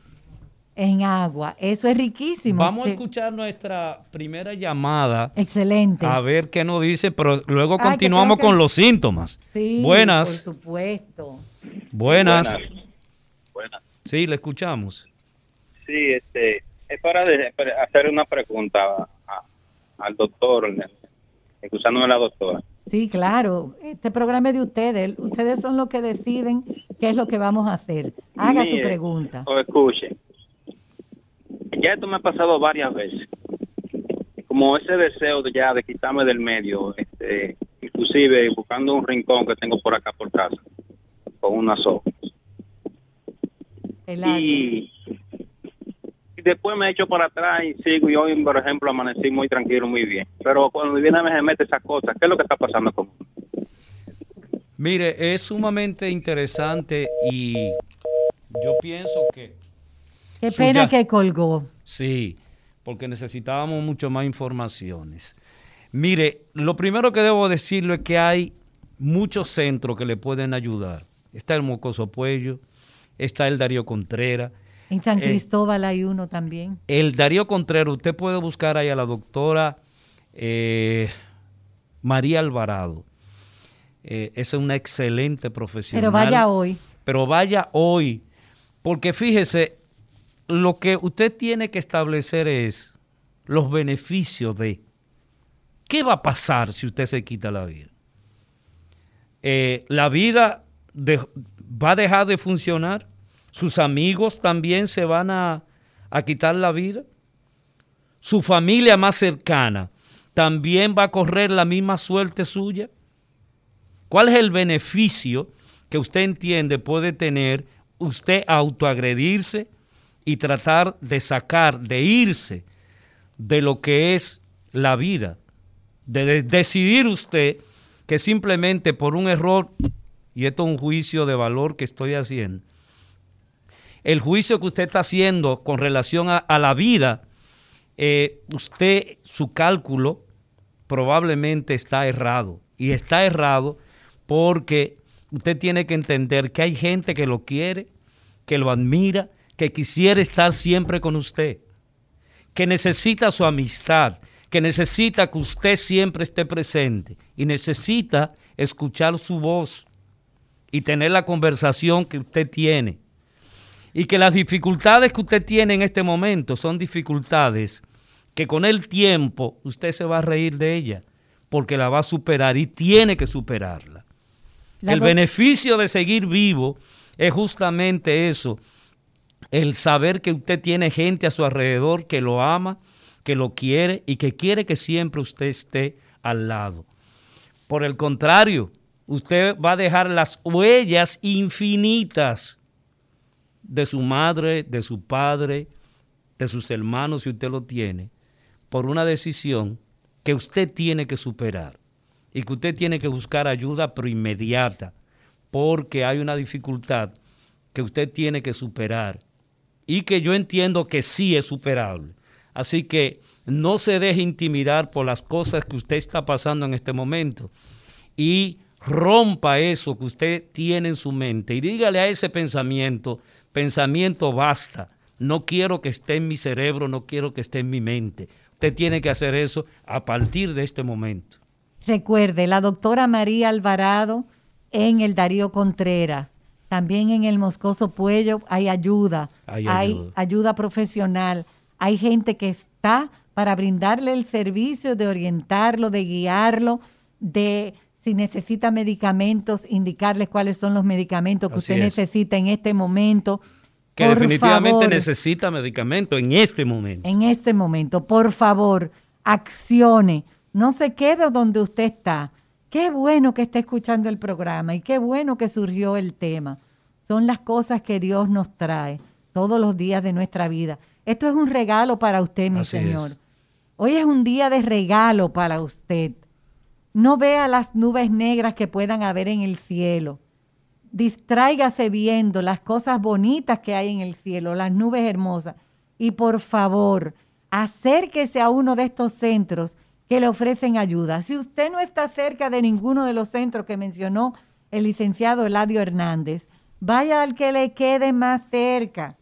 Speaker 1: En agua. Eso es riquísimo.
Speaker 2: Vamos a escuchar nuestra primera llamada.
Speaker 1: Excelente.
Speaker 2: A ver qué nos dice, pero luego
Speaker 1: Ay,
Speaker 2: continuamos
Speaker 1: que-
Speaker 2: con los síntomas.
Speaker 1: Sí,
Speaker 2: Buenas,
Speaker 1: Por supuesto.
Speaker 2: buenas.
Speaker 6: Buenas.
Speaker 2: Sí, le escuchamos.
Speaker 6: Sí, este, es para, de- para hacer una pregunta a- al doctor, excusándome la doctora.
Speaker 1: Sí, claro. Este programa es de ustedes. Ustedes son los que deciden qué es lo que vamos a hacer. Haga su
Speaker 6: Mire,
Speaker 1: pregunta.
Speaker 6: O escuche. Ya esto me ha pasado varias veces. Como ese deseo de ya de quitarme del medio, este, inclusive buscando un rincón que tengo por acá por casa, con una soga. Y, y después me echo para atrás y sigo y hoy, por ejemplo, amanecí muy tranquilo, muy bien. Pero cuando viene me mete esa cosa, ¿qué es lo que está pasando conmigo?
Speaker 2: Mire, es sumamente interesante y yo pienso que
Speaker 1: Qué pena que colgó.
Speaker 2: Sí, porque necesitábamos mucho más informaciones. Mire, lo primero que debo decirle es que hay muchos centros que le pueden ayudar. Está el Mocoso Puello, está el Darío Contreras.
Speaker 1: En San
Speaker 2: Eh,
Speaker 1: Cristóbal hay uno también.
Speaker 2: El Darío Contreras, usted puede buscar ahí a la doctora eh, María Alvarado. Eh, es una excelente profesional.
Speaker 1: Pero vaya hoy.
Speaker 2: Pero vaya hoy, porque fíjese, lo que usted tiene que establecer es los beneficios de qué va a pasar si usted se quita la vida. Eh, la vida va a dejar de funcionar, sus amigos también se van a, a quitar la vida, su familia más cercana también va a correr la misma suerte suya. ¿Cuál es el beneficio que usted entiende puede tener usted autoagredirse y tratar de sacar, de irse de lo que es la vida? De, de- decidir usted que simplemente por un error, y esto es un juicio de valor que estoy haciendo, el juicio que usted está haciendo con relación a, a la vida, eh, usted, su cálculo probablemente está errado. Y está errado porque usted tiene que entender que hay gente que lo quiere, que lo admira, que quisiera estar siempre con usted, que necesita su amistad, que necesita que usted siempre esté presente y necesita escuchar su voz y tener la conversación que usted tiene. Y que las dificultades que usted tiene en este momento son dificultades que con el tiempo usted se va a reír de ellas, porque la va a superar y tiene que superarla. el beneficio de seguir vivo es justamente eso, el saber que usted tiene gente a su alrededor que lo ama, que lo quiere y que quiere que siempre usted esté al lado. Por el contrario, usted va a dejar las huellas infinitas de su madre, de su padre, de sus hermanos, si usted lo tiene, por una decisión que usted tiene que superar y que usted tiene que buscar ayuda pero inmediata, porque hay una dificultad que usted tiene que superar y que yo entiendo que sí es superable. Así que no se deje intimidar por las cosas que usted está pasando en este momento y rompa eso que usted tiene en su mente y dígale a ese pensamiento, pensamiento basta, no quiero que esté en mi cerebro, no quiero que esté en mi mente. Usted tiene que hacer eso a partir de este momento.
Speaker 1: Recuerde, la doctora María Alvarado en el Darío Contreras, también en el Moscoso Puello hay ayuda, hay, ayuda. ayuda profesional, hay gente que está para brindarle el servicio de orientarlo, de guiarlo, de si necesita medicamentos, indicarles cuáles son los medicamentos que usted necesita en este momento.
Speaker 2: Que definitivamente necesita medicamento en este momento.
Speaker 1: En este momento, por favor, accione. No se quede donde usted está. Qué bueno que esté escuchando el programa y qué bueno que surgió el tema. Son las cosas que Dios nos trae todos los días de nuestra vida. Esto es un regalo para usted, mi Señor. Hoy es un día de regalo para usted. No vea las nubes negras que puedan haber en el cielo. Distráigase viendo las cosas bonitas que hay en el cielo, las nubes hermosas. Y por favor, acérquese a uno de estos centros que le ofrecen ayuda. Si usted no está cerca de ninguno de los centros que mencionó el licenciado Eladio Hernández, vaya al que le quede más cerca,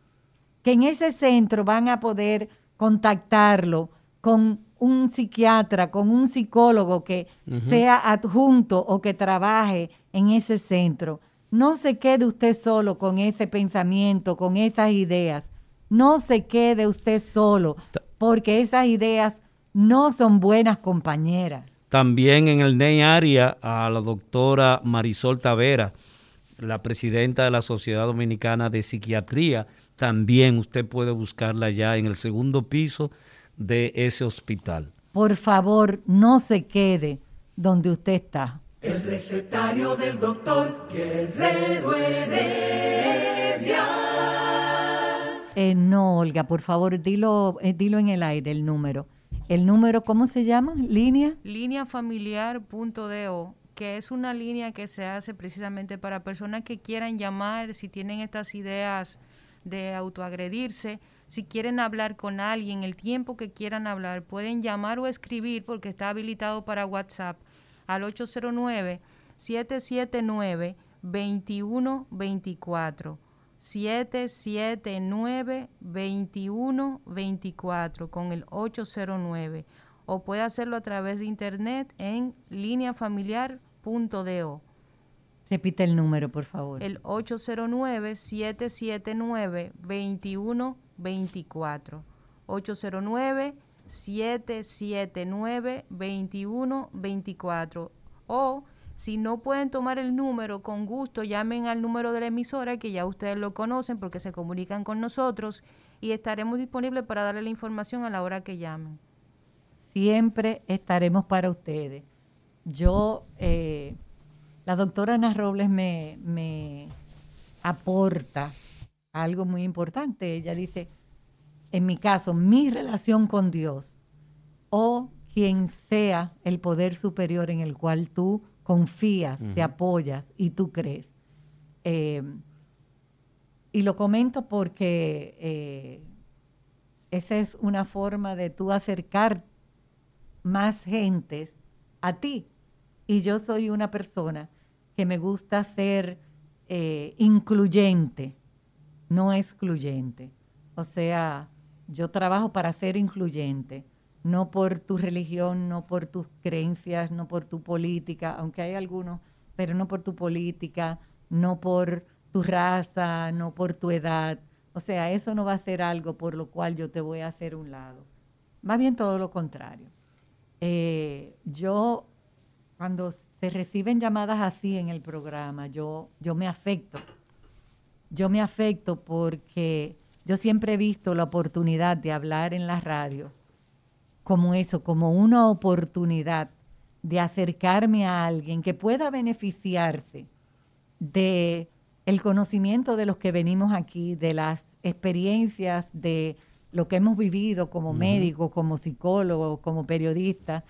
Speaker 1: que en ese centro van a poder contactarlo con un psiquiatra, con un psicólogo que sea adjunto o que trabaje en ese centro. No se quede usted solo con ese pensamiento, con esas ideas. No se quede usted solo, porque esas ideas no son buenas compañeras.
Speaker 2: También en el NEI área a la doctora Marisol Tavera, la presidenta de la Sociedad Dominicana de Psiquiatría, también usted puede buscarla ya en el segundo piso de ese hospital.
Speaker 1: Por favor, no se quede donde usted está.
Speaker 3: El recetario del doctor Guerrero Heredia.
Speaker 1: Eh, no, Olga, por favor, dilo, eh, dilo en el aire el número. El número, ¿cómo se llama? ¿Línea?
Speaker 7: Línea familiar.do, que es una línea que se hace precisamente para personas que quieran llamar, si tienen estas ideas de autoagredirse, si quieren hablar con alguien, el tiempo que quieran hablar, pueden llamar o escribir porque está habilitado para WhatsApp al 809-779-2124. 779-2124 con el 809 o puede hacerlo a través de internet en lineafamiliar.do.
Speaker 1: Repite el número, por favor.
Speaker 7: El 809-779-2124. 24 809 779 2124 o si no pueden tomar el número, con gusto llamen al número de la emisora que ya ustedes lo conocen porque se comunican con nosotros y estaremos disponibles para darle la información a la hora que llamen.
Speaker 1: Siempre estaremos para ustedes. Yo, eh, la doctora Ana Robles me, me aporta algo muy importante. Ella dice, en mi caso, mi relación con Dios o quien sea el poder superior en el cual tú confías, te apoyas y tú crees. Eh, y lo comento porque eh, esa es una forma de tú acercar más gentes a ti. Y yo soy una persona que me gusta ser eh, incluyente no excluyente. O sea, yo trabajo para ser incluyente, no por tu religión, no por tus creencias, no por tu política, aunque hay algunos, pero no por tu política, no por tu raza, no por tu edad. O sea, eso no va a ser algo por lo cual yo te voy a hacer un lado. Más bien todo lo contrario. Eh, yo cuando se reciben llamadas así en el programa, yo, yo me afecto. Yo me afecto porque yo siempre he visto la oportunidad de hablar en la radio como eso, como una oportunidad de acercarme a alguien que pueda beneficiarse de el conocimiento de los que venimos aquí, de las experiencias, de lo que hemos vivido como médicos, como psicólogos, como periodistas.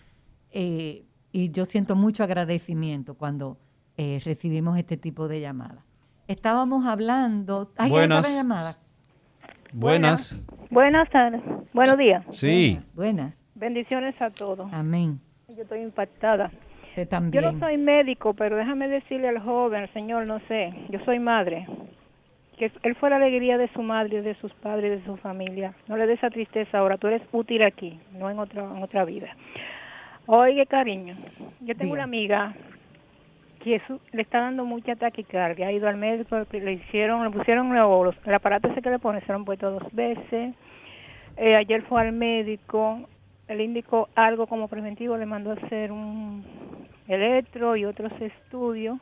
Speaker 1: Eh, y yo siento mucho agradecimiento cuando eh, recibimos este tipo de llamadas. Estábamos hablando... ¿Hay
Speaker 2: Buenas.
Speaker 1: llamada?
Speaker 2: Buenas.
Speaker 8: Buenas tardes. Buenos días.
Speaker 2: Sí.
Speaker 1: Buenas.
Speaker 8: Bendiciones a todos.
Speaker 1: Amén.
Speaker 8: Yo estoy impactada.
Speaker 1: Usted
Speaker 8: Yo
Speaker 1: también.
Speaker 8: no soy médico, pero déjame decirle al joven, al señor, no sé, yo soy madre. Que él fue la alegría de su madre, de sus padres, de su familia. No le des esa tristeza ahora. Tú eres útil aquí, no en otra, en otra vida. Oye, cariño, yo tengo
Speaker 1: Diga.
Speaker 8: una amiga que su- le está dando mucha taquicardia. Ha ido al médico, le hicieron, le pusieron los, el aparato ese que le ponen, se lo han puesto dos veces. Eh, ayer fue al médico, él indicó algo como preventivo, le mandó a hacer un electro y otros estudios.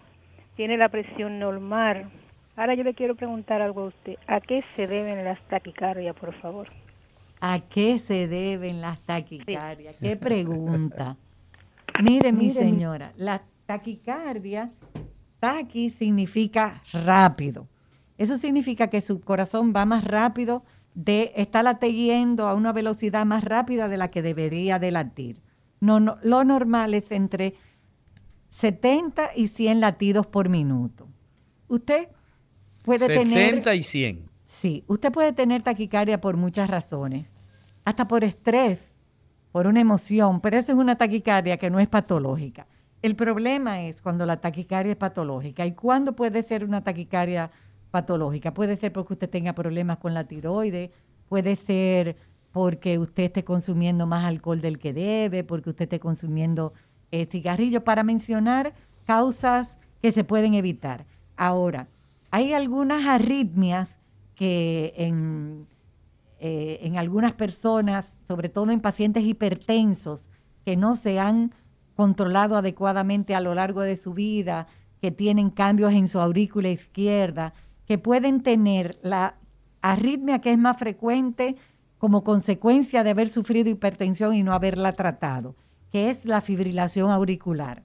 Speaker 8: Tiene la presión normal. Ahora yo le quiero preguntar algo a usted. ¿A qué se deben las taquicardias, por favor?
Speaker 1: ¿A qué se deben las taquicardias? ¿Qué pregunta? Mire, mi señora, la taquicardia, taqui significa rápido. Eso significa que su corazón va más rápido, de está latiendo a una velocidad más rápida de la que debería de latir. No, no, lo normal es entre 70 y 100 latidos por minuto. Usted puede tener...
Speaker 2: 70 y 100.
Speaker 1: Sí, usted puede tener taquicardia por muchas razones, hasta por estrés, por una emoción, pero eso es una taquicardia que no es patológica. El problema es cuando la taquicardia es patológica. ¿Y cuándo puede ser una taquicardia patológica? Puede ser porque usted tenga problemas con la tiroides, puede ser porque usted esté consumiendo más alcohol del que debe, porque usted esté consumiendo eh, cigarrillos, para mencionar causas que se pueden evitar. Ahora, hay algunas arritmias que en, eh, en algunas personas, sobre todo en pacientes hipertensos, que no se han controlado adecuadamente a lo largo de su vida, que tienen cambios en su aurícula izquierda, que pueden tener la arritmia que es más frecuente como consecuencia de haber sufrido hipertensión y no haberla tratado, que es la fibrilación auricular.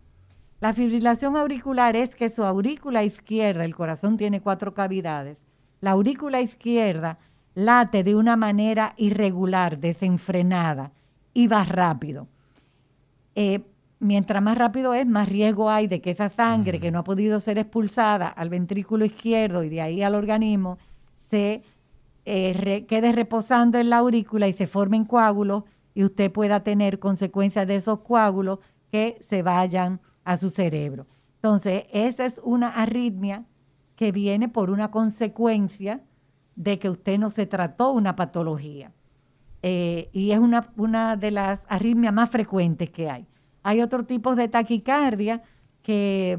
Speaker 1: La fibrilación auricular es que su aurícula izquierda, el corazón tiene cuatro cavidades, la aurícula izquierda late de una manera irregular, desenfrenada y va rápido. Eh, mientras más rápido es, más riesgo hay de que esa sangre que no ha podido ser expulsada al ventrículo izquierdo y de ahí al organismo se eh, re- quede reposando en la aurícula y se formen coágulos y usted pueda tener consecuencias de esos coágulos que se vayan a su cerebro. Entonces, esa es una arritmia que viene por una consecuencia de que usted no se trató una patología. Eh, y es una, una de las arritmias más frecuentes que hay. Hay otros tipos de taquicardia que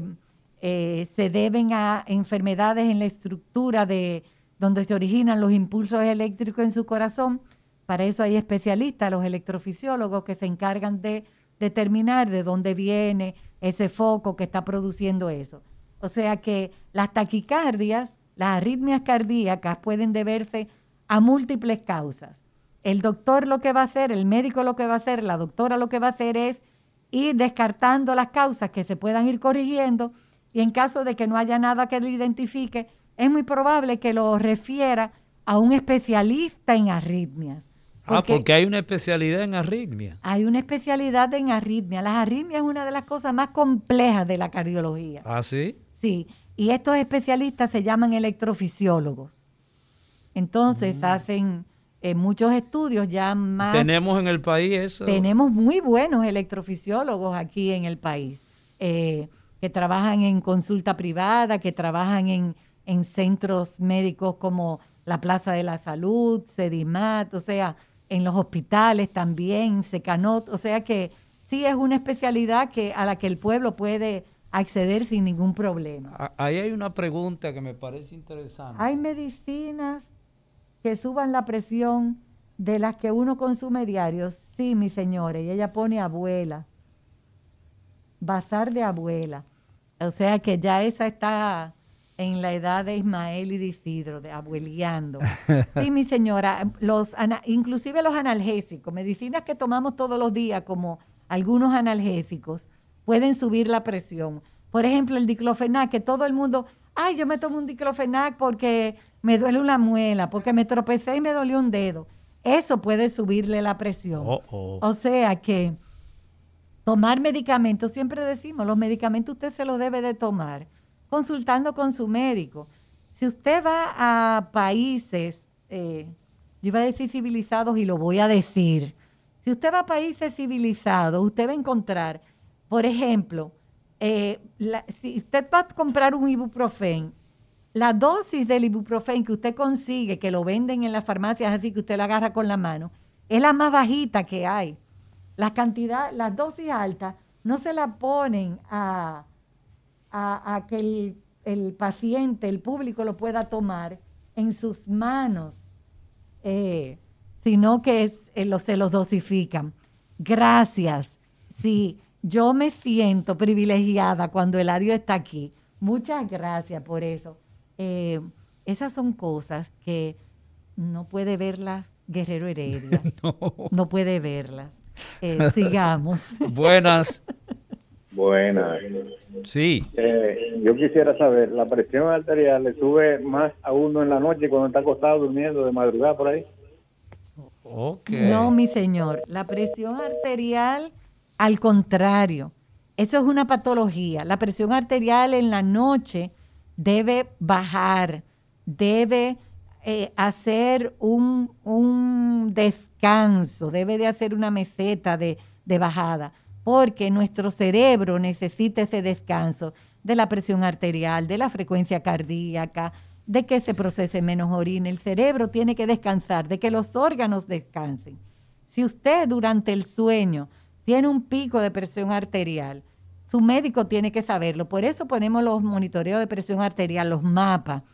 Speaker 1: eh, se deben a enfermedades en la estructura de donde se originan los impulsos eléctricos en su corazón. Para eso hay especialistas, los electrofisiólogos, que se encargan de determinar de dónde viene ese foco que está produciendo eso. O sea que las taquicardias, las arritmias cardíacas pueden deberse a múltiples causas. El doctor lo que va a hacer, el médico lo que va a hacer, la doctora lo que va a hacer es ir descartando las causas que se puedan ir corrigiendo y en caso de que no haya nada que le identifique, es muy probable que lo refiera a un especialista en arritmias.
Speaker 2: Ah, porque hay una especialidad en arritmia.
Speaker 1: Hay una especialidad en arritmia. Las arritmias es una de las cosas más complejas de la cardiología.
Speaker 2: ¿Ah, sí?
Speaker 1: Sí, y estos especialistas se llaman electrofisiólogos. Entonces hacen eh, muchos estudios ya más...
Speaker 2: Tenemos en el país eso.
Speaker 1: Tenemos muy buenos electrofisiólogos aquí en el país, eh, que trabajan en consulta privada, que trabajan en, en centros médicos como la Plaza de la Salud, Sedimat, o sea, en los hospitales también, Secanot, o sea que sí es una especialidad que, a la que el pueblo puede acceder sin ningún problema.
Speaker 2: Ah, Ahí hay una pregunta que me parece interesante.
Speaker 1: Hay medicinas que suban la presión de las que uno consume diario. Sí, mi señora, y ella pone abuela. Bazar de Abuela. O sea que ya esa está en la edad de Ismael y de Isidro, de abueleando. Sí, mi señora, los inclusive los analgésicos, medicinas que tomamos todos los días, como algunos analgésicos, pueden subir la presión. Por ejemplo, el diclofenac, que todo el mundo, ay, yo me tomo un diclofenac porque me duele una muela, porque me tropecé y me dolió un dedo. Eso puede subirle la presión.
Speaker 2: Oh, oh.
Speaker 1: O sea que tomar medicamentos, siempre decimos, los medicamentos usted se los debe de tomar consultando con su médico. Si usted va a países, eh, yo iba a decir civilizados y lo voy a decir, si usted va a países civilizados, usted va a encontrar, por ejemplo, eh, si usted va a comprar un ibuprofen, la dosis del ibuprofen que usted consigue, que lo venden en las farmacias así que usted la agarra con la mano, es la más bajita que hay. La cantidad, las dosis altas no se la ponen a, a, que el, paciente, el público lo pueda tomar en sus manos, eh, sino que es, eh, se los dosifican. Gracias. Sí, yo me siento privilegiada cuando el Eladio está aquí. Muchas gracias por eso. Eh, esas son cosas que no puede verlas Guerrero Heredia. no. no puede verlas. sigamos.
Speaker 2: Buenas.
Speaker 9: Buenas.
Speaker 2: Sí.
Speaker 9: Eh, yo quisiera saber, ¿la presión arterial le sube más a uno en la noche cuando está acostado durmiendo de madrugada por ahí?
Speaker 1: No, mi señor, la presión arterial, al contrario, eso es una patología. La presión arterial en la noche debe bajar, debe eh, hacer un, un, descanso, debe de hacer una meseta de, de bajada porque nuestro cerebro necesita ese descanso de la presión arterial, de la frecuencia cardíaca, de que se procese menos orina. El cerebro tiene que descansar, de que los órganos descansen. Si usted durante el sueño tiene un pico de presión arterial, su médico tiene que saberlo. Por eso ponemos los monitoreos de presión arterial, los mapas,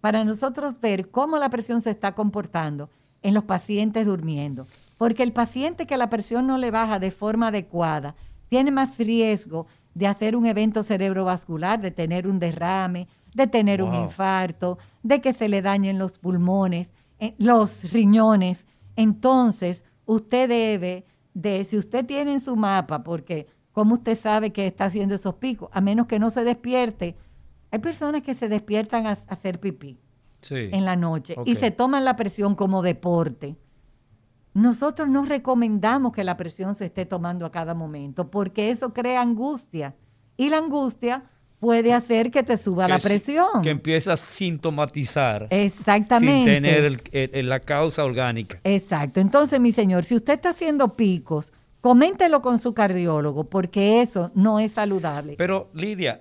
Speaker 1: para nosotros ver cómo la presión se está comportando en los pacientes durmiendo. Porque el paciente que la presión no le baja de forma adecuada tiene más riesgo de hacer un evento cerebrovascular, de tener un derrame, de tener un infarto, de que se le dañen los pulmones, eh, los riñones. Entonces, usted debe de, si usted tiene en su mapa, porque ¿cómo usted sabe que está haciendo esos picos? A menos que no se despierte. Hay personas que se despiertan a, hacer pipí en la noche y se toman la presión como deporte. Nosotros no recomendamos que la presión se esté tomando a cada momento porque eso crea angustia y la angustia puede hacer que te suba la presión.
Speaker 2: Que empieza a sintomatizar.
Speaker 1: Exactamente.
Speaker 2: Sin tener la causa orgánica.
Speaker 1: Exacto. Entonces, mi señor, si usted está haciendo picos, coméntelo con su cardiólogo porque eso no es saludable.
Speaker 2: Pero, Lidia,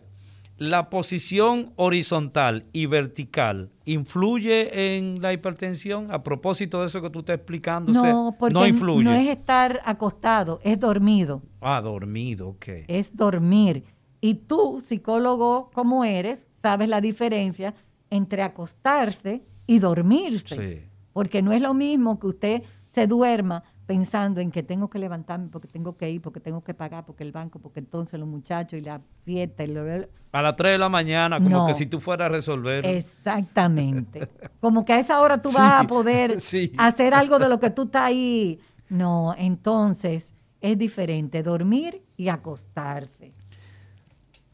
Speaker 2: la posición horizontal y vertical influye en la hipertensión a propósito de eso que tú estás explicando
Speaker 1: no porque no influye no es estar acostado es dormido
Speaker 2: ah dormido ok
Speaker 1: es dormir y tú psicólogo como eres sabes la diferencia entre acostarse y dormirse sí. porque no es lo mismo que usted se duerma pensando en que tengo que levantarme porque tengo que ir, porque tengo que pagar, porque el banco, porque entonces los muchachos y la fiesta. Y
Speaker 2: a las 3 de la mañana, como que si tú fueras a resolver.
Speaker 1: Exactamente. como que a esa hora tú vas a poder hacer algo de lo que tú estás ahí. No, entonces es diferente dormir y acostarse.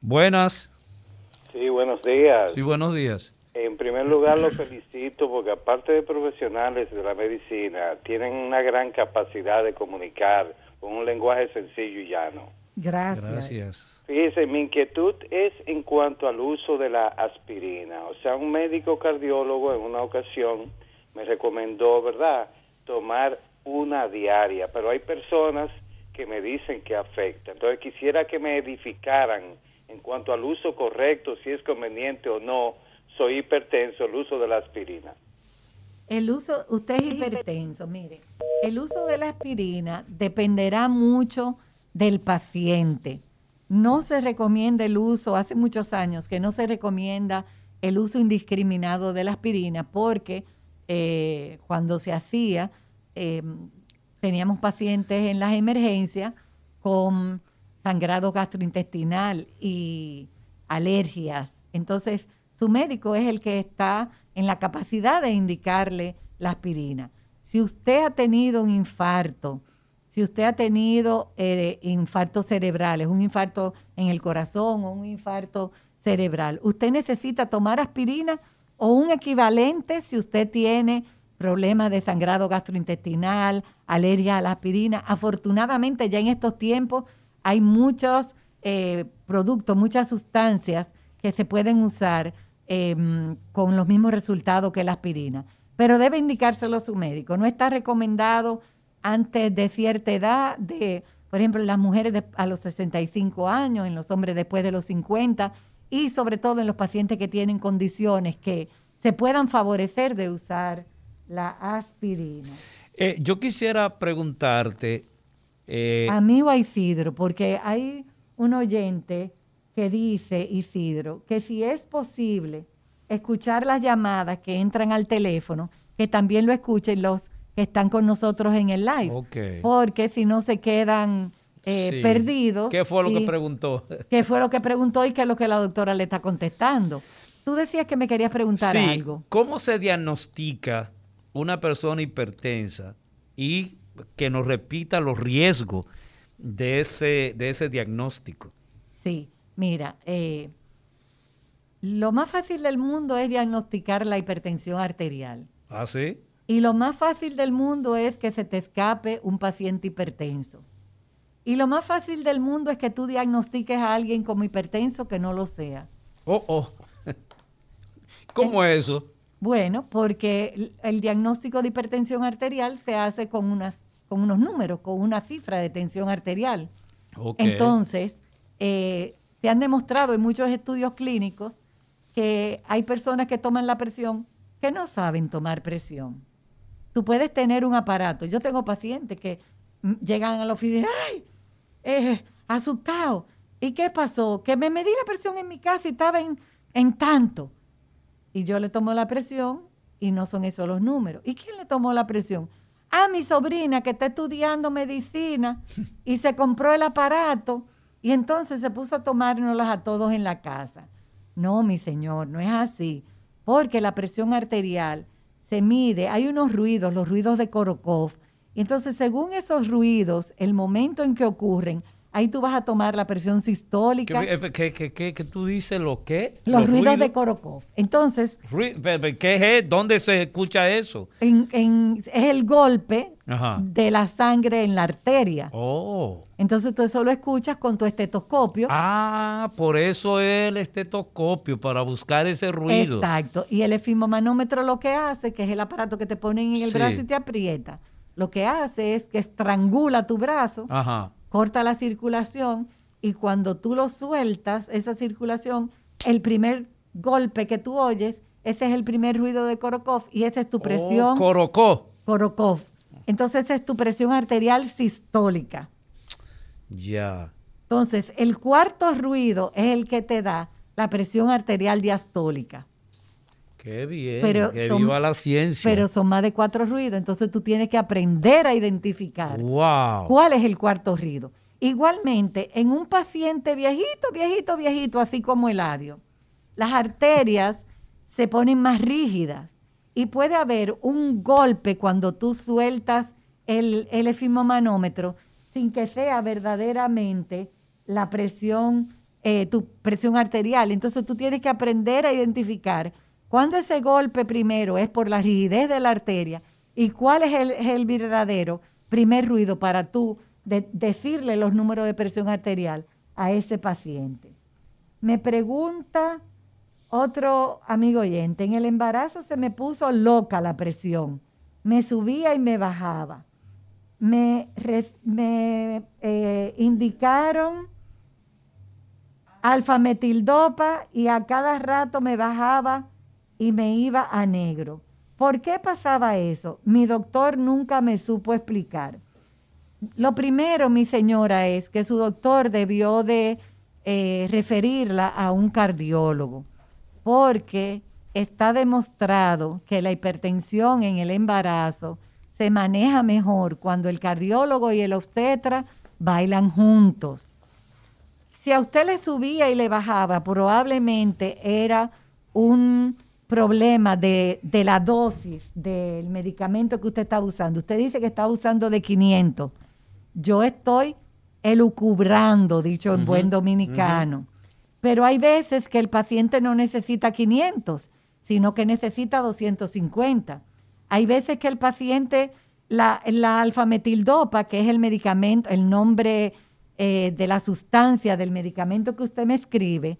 Speaker 2: Buenas.
Speaker 9: Sí, buenos días.
Speaker 2: Sí, buenos días.
Speaker 9: En primer lugar, lo felicito porque aparte de profesionales de la medicina, tienen una gran capacidad de comunicar con un lenguaje sencillo y llano.
Speaker 1: Gracias.
Speaker 2: Gracias.
Speaker 9: Fíjese, mi inquietud es en cuanto al uso de la aspirina. O sea, un médico cardiólogo en una ocasión me recomendó, ¿verdad?, tomar una diaria, pero hay personas que me dicen que afecta. Entonces quisiera que me edificaran en cuanto al uso correcto, si es conveniente o no soy hipertenso, el uso de la aspirina.
Speaker 1: El uso, usted es hipertenso, mire, el uso de la aspirina dependerá mucho del paciente. No se recomienda el uso, hace muchos años que no se recomienda el uso indiscriminado de la aspirina porque eh, cuando se hacía, em, teníamos pacientes en las emergencias con sangrado gastrointestinal y alergias. Entonces, su médico es el que está en la capacidad de indicarle la aspirina. Si usted ha tenido un infarto, si usted ha tenido eh, infartos cerebrales, un infarto en el corazón o un infarto cerebral, usted necesita tomar aspirina o un equivalente si usted tiene problemas de sangrado gastrointestinal, alergia a la aspirina. Afortunadamente ya en estos tiempos hay muchos eh, productos, muchas sustancias que se pueden usar em, con los mismos resultados que la aspirina. Pero debe indicárselo a su médico. No está recomendado antes de cierta edad, de, por ejemplo, en las mujeres a los 65 años, en los hombres después de los 50 y sobre todo en los pacientes que tienen condiciones que se puedan favorecer de usar la aspirina.
Speaker 2: Eh, yo quisiera preguntarte...
Speaker 1: Eh, a mí o a Isidro, porque hay un oyente que dice, Isidro, que si es posible escuchar las llamadas que entran al teléfono, que también lo escuchen los que están con nosotros en el live. Porque si no se quedan eh, perdidos.
Speaker 2: ¿Qué fue lo que preguntó?
Speaker 1: ¿Qué fue lo que preguntó y qué es lo que la doctora le está contestando? Tú decías que me querías preguntar sí. algo.
Speaker 2: ¿Cómo se diagnostica una persona hipertensa y que nos repita los riesgos de ese, de ese diagnóstico?
Speaker 1: Sí, mira, eh, lo más fácil del mundo es diagnosticar la hipertensión arterial.
Speaker 2: ¿Ah, sí?
Speaker 1: Y lo más fácil del mundo es que se te escape un paciente hipertenso. Y lo más fácil del mundo es que tú diagnostiques a alguien como hipertenso que no lo sea.
Speaker 2: Oh, oh. ¿Cómo es eso?
Speaker 1: Bueno, porque el diagnóstico de hipertensión arterial se hace con, unas, con unos números, con una cifra de tensión arterial. Entonces, eh, se han demostrado en muchos estudios clínicos que hay personas que toman la presión que no saben tomar presión. Tú puedes tener un aparato. Yo tengo pacientes que llegan a la oficina, ¡ay! Eh, asustado. ¿Y qué pasó? Que me medí la presión en mi casa y estaba en, en tanto y yo le tomo la presión y no son esos los números. ¿Y quién le tomó la presión? A mi sobrina que está estudiando medicina y se compró el aparato y entonces se puso a tomárnoslas a todos en la casa. No, mi señor, no es así, porque la presión arterial se mide, hay unos ruidos, los ruidos de Korokov, y entonces según esos ruidos, el momento en que ocurren, Ahí tú vas a tomar la presión sistólica.
Speaker 2: ¿Qué, qué, qué, qué tú dices? ¿Lo qué?
Speaker 1: Los, ruidos, de Korokov. Entonces...
Speaker 2: ¿Qué es? ¿Dónde se escucha eso?
Speaker 1: En, es golpe de la sangre en la arteria.
Speaker 2: Oh.
Speaker 1: Entonces tú eso lo escuchas con tu estetoscopio.
Speaker 2: Ah, por eso es el estetoscopio, para buscar ese ruido.
Speaker 1: Exacto. Y el efimomanómetro lo que hace, que es el aparato que te ponen en el brazo y te aprieta, lo que hace es que estrangula tu brazo.
Speaker 2: Ajá
Speaker 1: corta la circulación y cuando tú lo sueltas, esa circulación, el primer golpe que tú oyes, ese es el primer ruido de Korokov y esa es tu oh, presión.
Speaker 2: Oh, Korokov.
Speaker 1: Korokov. Entonces es tu presión arterial sistólica.
Speaker 2: Ya.
Speaker 1: Entonces, el cuarto ruido es el que te da la presión arterial diastólica.
Speaker 2: Qué bien, pero que viva la ciencia.
Speaker 1: Pero son más de cuatro ruidos, entonces tú tienes que aprender a identificar
Speaker 2: wow.
Speaker 1: cuál es el cuarto ruido. Igualmente, en un paciente viejito, viejito, viejito, así como el adio, las arterias se ponen más rígidas y puede haber un golpe cuando tú sueltas el, el efimomanómetro sin que sea verdaderamente la presión, eh, tu presión arterial. Entonces tú tienes que aprender a identificar cuando ese golpe primero es por la rigidez de la arteria y cuál es el, verdadero primer ruido para tú decirle los números de presión arterial a ese paciente. Me pregunta otro amigo oyente, en el embarazo se me puso loca la presión, me subía y me bajaba. Me, eh, indicaron alfametildopa y a cada rato me bajaba y me iba a negro. ¿Por qué pasaba eso? Mi doctor nunca me supo explicar. Lo primero, mi señora, es que su doctor debió de eh, referirla a un cardiólogo, porque está demostrado que la hipertensión en el embarazo se maneja mejor cuando el cardiólogo y el obstetra bailan juntos. si a usted le subía y le bajaba, probablemente era un problema de, de la dosis del medicamento que usted está usando. Usted dice que está usando de 500. Yo estoy elucubrando, dicho en buen dominicano. Pero hay veces que el paciente no necesita 500, sino que necesita 250. Hay veces que el paciente, la, la alfametildopa, que es el medicamento, el nombre eh, de la sustancia del medicamento que usted me escribe,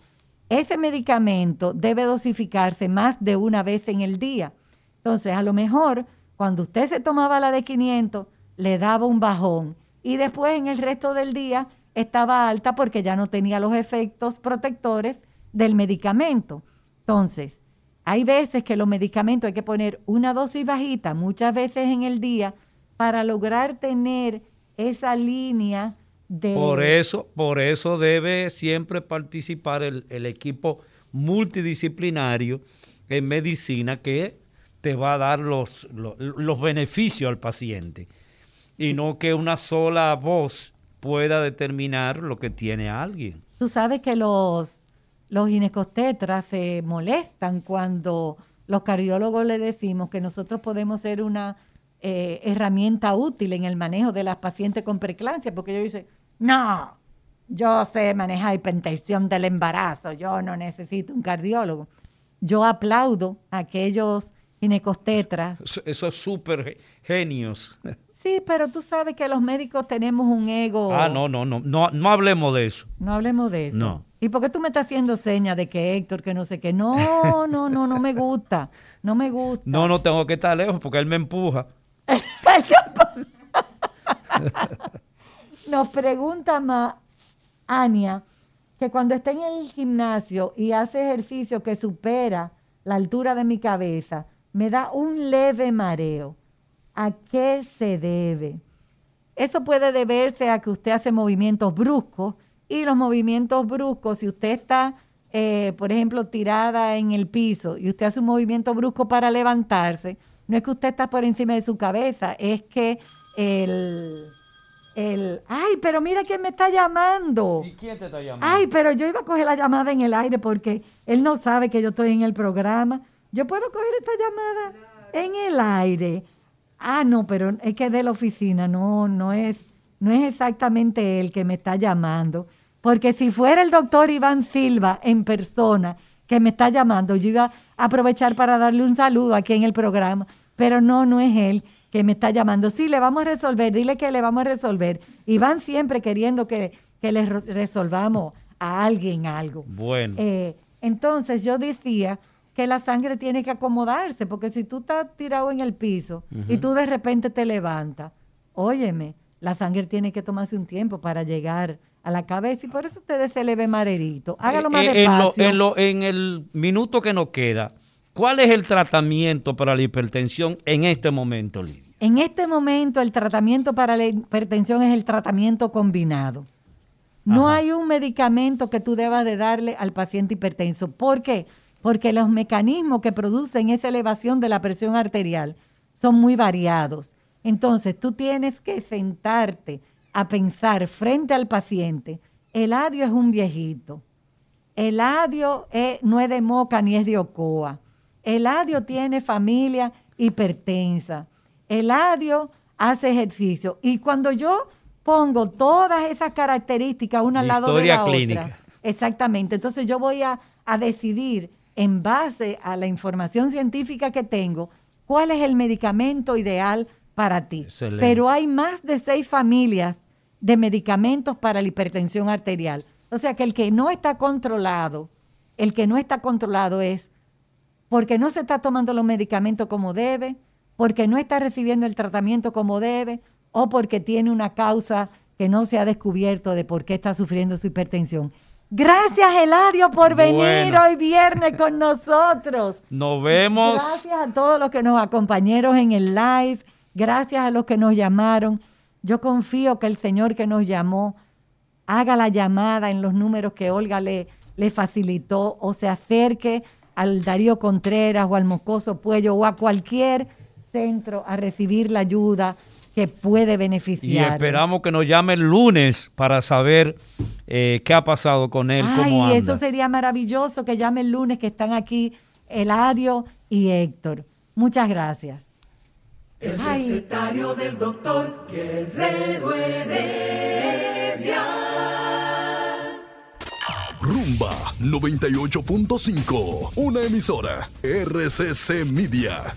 Speaker 1: ese medicamento debe dosificarse más de una vez en el día. Entonces, a lo mejor, cuando usted se tomaba la de 500, le daba un bajón y después en el resto del día estaba alta porque ya no tenía los efectos protectores del medicamento. Entonces, hay veces que los medicamentos hay que poner una dosis bajita, muchas veces en el día, para lograr tener esa línea de...
Speaker 2: Por eso, por eso debe siempre participar el, equipo multidisciplinario en medicina que te va a dar los, los beneficios al paciente y no que una sola voz pueda determinar lo que tiene alguien.
Speaker 1: Tú sabes que los, los ginecostetras se molestan cuando los cardiólogos le decimos que nosotros podemos ser una eh, herramienta útil en el manejo de las pacientes con preeclampsia, porque ellos dicen, no, yo sé manejar hipertensión del embarazo, yo no necesito un cardiólogo. Yo aplaudo a aquellos ginecostetras.
Speaker 2: Eso- Esos super genios.
Speaker 1: Sí, pero tú sabes que los médicos tenemos un ego.
Speaker 2: Ah, no, no, no, no, no hablemos de eso.
Speaker 1: No hablemos de eso.
Speaker 2: No.
Speaker 1: ¿Y por qué tú me estás haciendo señas de que Héctor, que no sé qué? No, no, no, no me gusta. No me gusta.
Speaker 2: No, no tengo que estar lejos porque él me empuja.
Speaker 1: Nos pregunta más Ania que cuando está en el gimnasio y hace ejercicio que supera la altura de mi cabeza, me da un leve mareo. ¿A qué se debe? Eso puede deberse a que usted hace movimientos bruscos y los movimientos bruscos, si usted está, eh, por ejemplo, tirada en el piso y usted hace un movimiento brusco para levantarse, no es que usted está por encima de su cabeza, es que el, el, ay, pero mira quién me está llamando.
Speaker 2: ¿Y quién te está llamando?
Speaker 1: Ay, pero yo iba a coger la llamada en el aire porque él no sabe que yo estoy en el programa. Yo puedo coger esta llamada en el aire. Ah, no, pero es que es de la oficina, no, no es, no es exactamente él que me está llamando. Porque si fuera el doctor Iván Silva en persona que me está llamando, yo iba a aprovechar para darle un saludo aquí en el programa. Pero no, no es él que me está llamando. Sí, le vamos a resolver, dile que le vamos a resolver. Iván siempre queriendo que, que le re- resolvamos a alguien algo.
Speaker 2: Bueno.
Speaker 1: Eh, entonces yo decía que la sangre tiene que acomodarse, porque si tú estás tirado en el piso y tú de repente te levantas, óyeme, la sangre tiene que tomarse un tiempo para llegar a la cabeza y por eso ustedes se le ve marerito. Hágalo más
Speaker 2: Eh, eh, en, lo-
Speaker 1: despacio.
Speaker 2: en lo- en el minuto que nos queda, ¿cuál es el tratamiento para la hipertensión en este momento, Lidia?
Speaker 1: En este momento el tratamiento para la hipertensión es el tratamiento combinado. No
Speaker 2: Ajá.
Speaker 1: hay un medicamento que tú debas de darle al paciente hipertenso. ¿Por qué? Porque los mecanismos que producen esa elevación de la presión arterial son muy variados. Entonces tú tienes que sentarte a pensar frente al paciente. Eladio es un viejito. Eladio es- no es de Moca ni es de Ocoa. Eladio tiene familia hipertensa. Eladio hace ejercicio. Y cuando yo pongo todas esas características una al lado de
Speaker 2: Historia
Speaker 1: la
Speaker 2: clínica.
Speaker 1: otra, exactamente, entonces yo voy a, a decidir en base a la información científica que tengo cuál es el medicamento ideal para ti.
Speaker 2: Excelente.
Speaker 1: Pero hay más de seis familias de medicamentos para la hipertensión arterial. O sea que el que no está controlado, el que no está controlado es porque no se está tomando los medicamentos como debe, porque no está recibiendo el tratamiento como debe, o porque tiene una causa que no se ha descubierto de por qué está sufriendo su hipertensión. Gracias, Eladio, por venir
Speaker 2: Bueno.
Speaker 1: hoy viernes con nosotros.
Speaker 2: Nos vemos.
Speaker 1: Gracias a todos los que nos acompañaron en el live. Gracias a los que nos llamaron. Yo confío que el Señor que nos llamó haga la llamada en los números que Olga le, le facilitó o se acerque al Darío Contreras o al Moscoso Puello o a cualquier centro a recibir la ayuda que puede
Speaker 2: Y
Speaker 1: beneficiar.
Speaker 2: esperamos que nos llame el lunes para saber eh, qué ha pasado con él, cómo
Speaker 1: Ay,
Speaker 2: anda.
Speaker 1: eso sería maravilloso que llame el lunes que están aquí Eladio y Héctor. Muchas gracias.
Speaker 3: El
Speaker 1: Ay.
Speaker 3: recetario del doctor Guerrero Heredia.
Speaker 5: Rumba 98.5, una emisora RCC Media.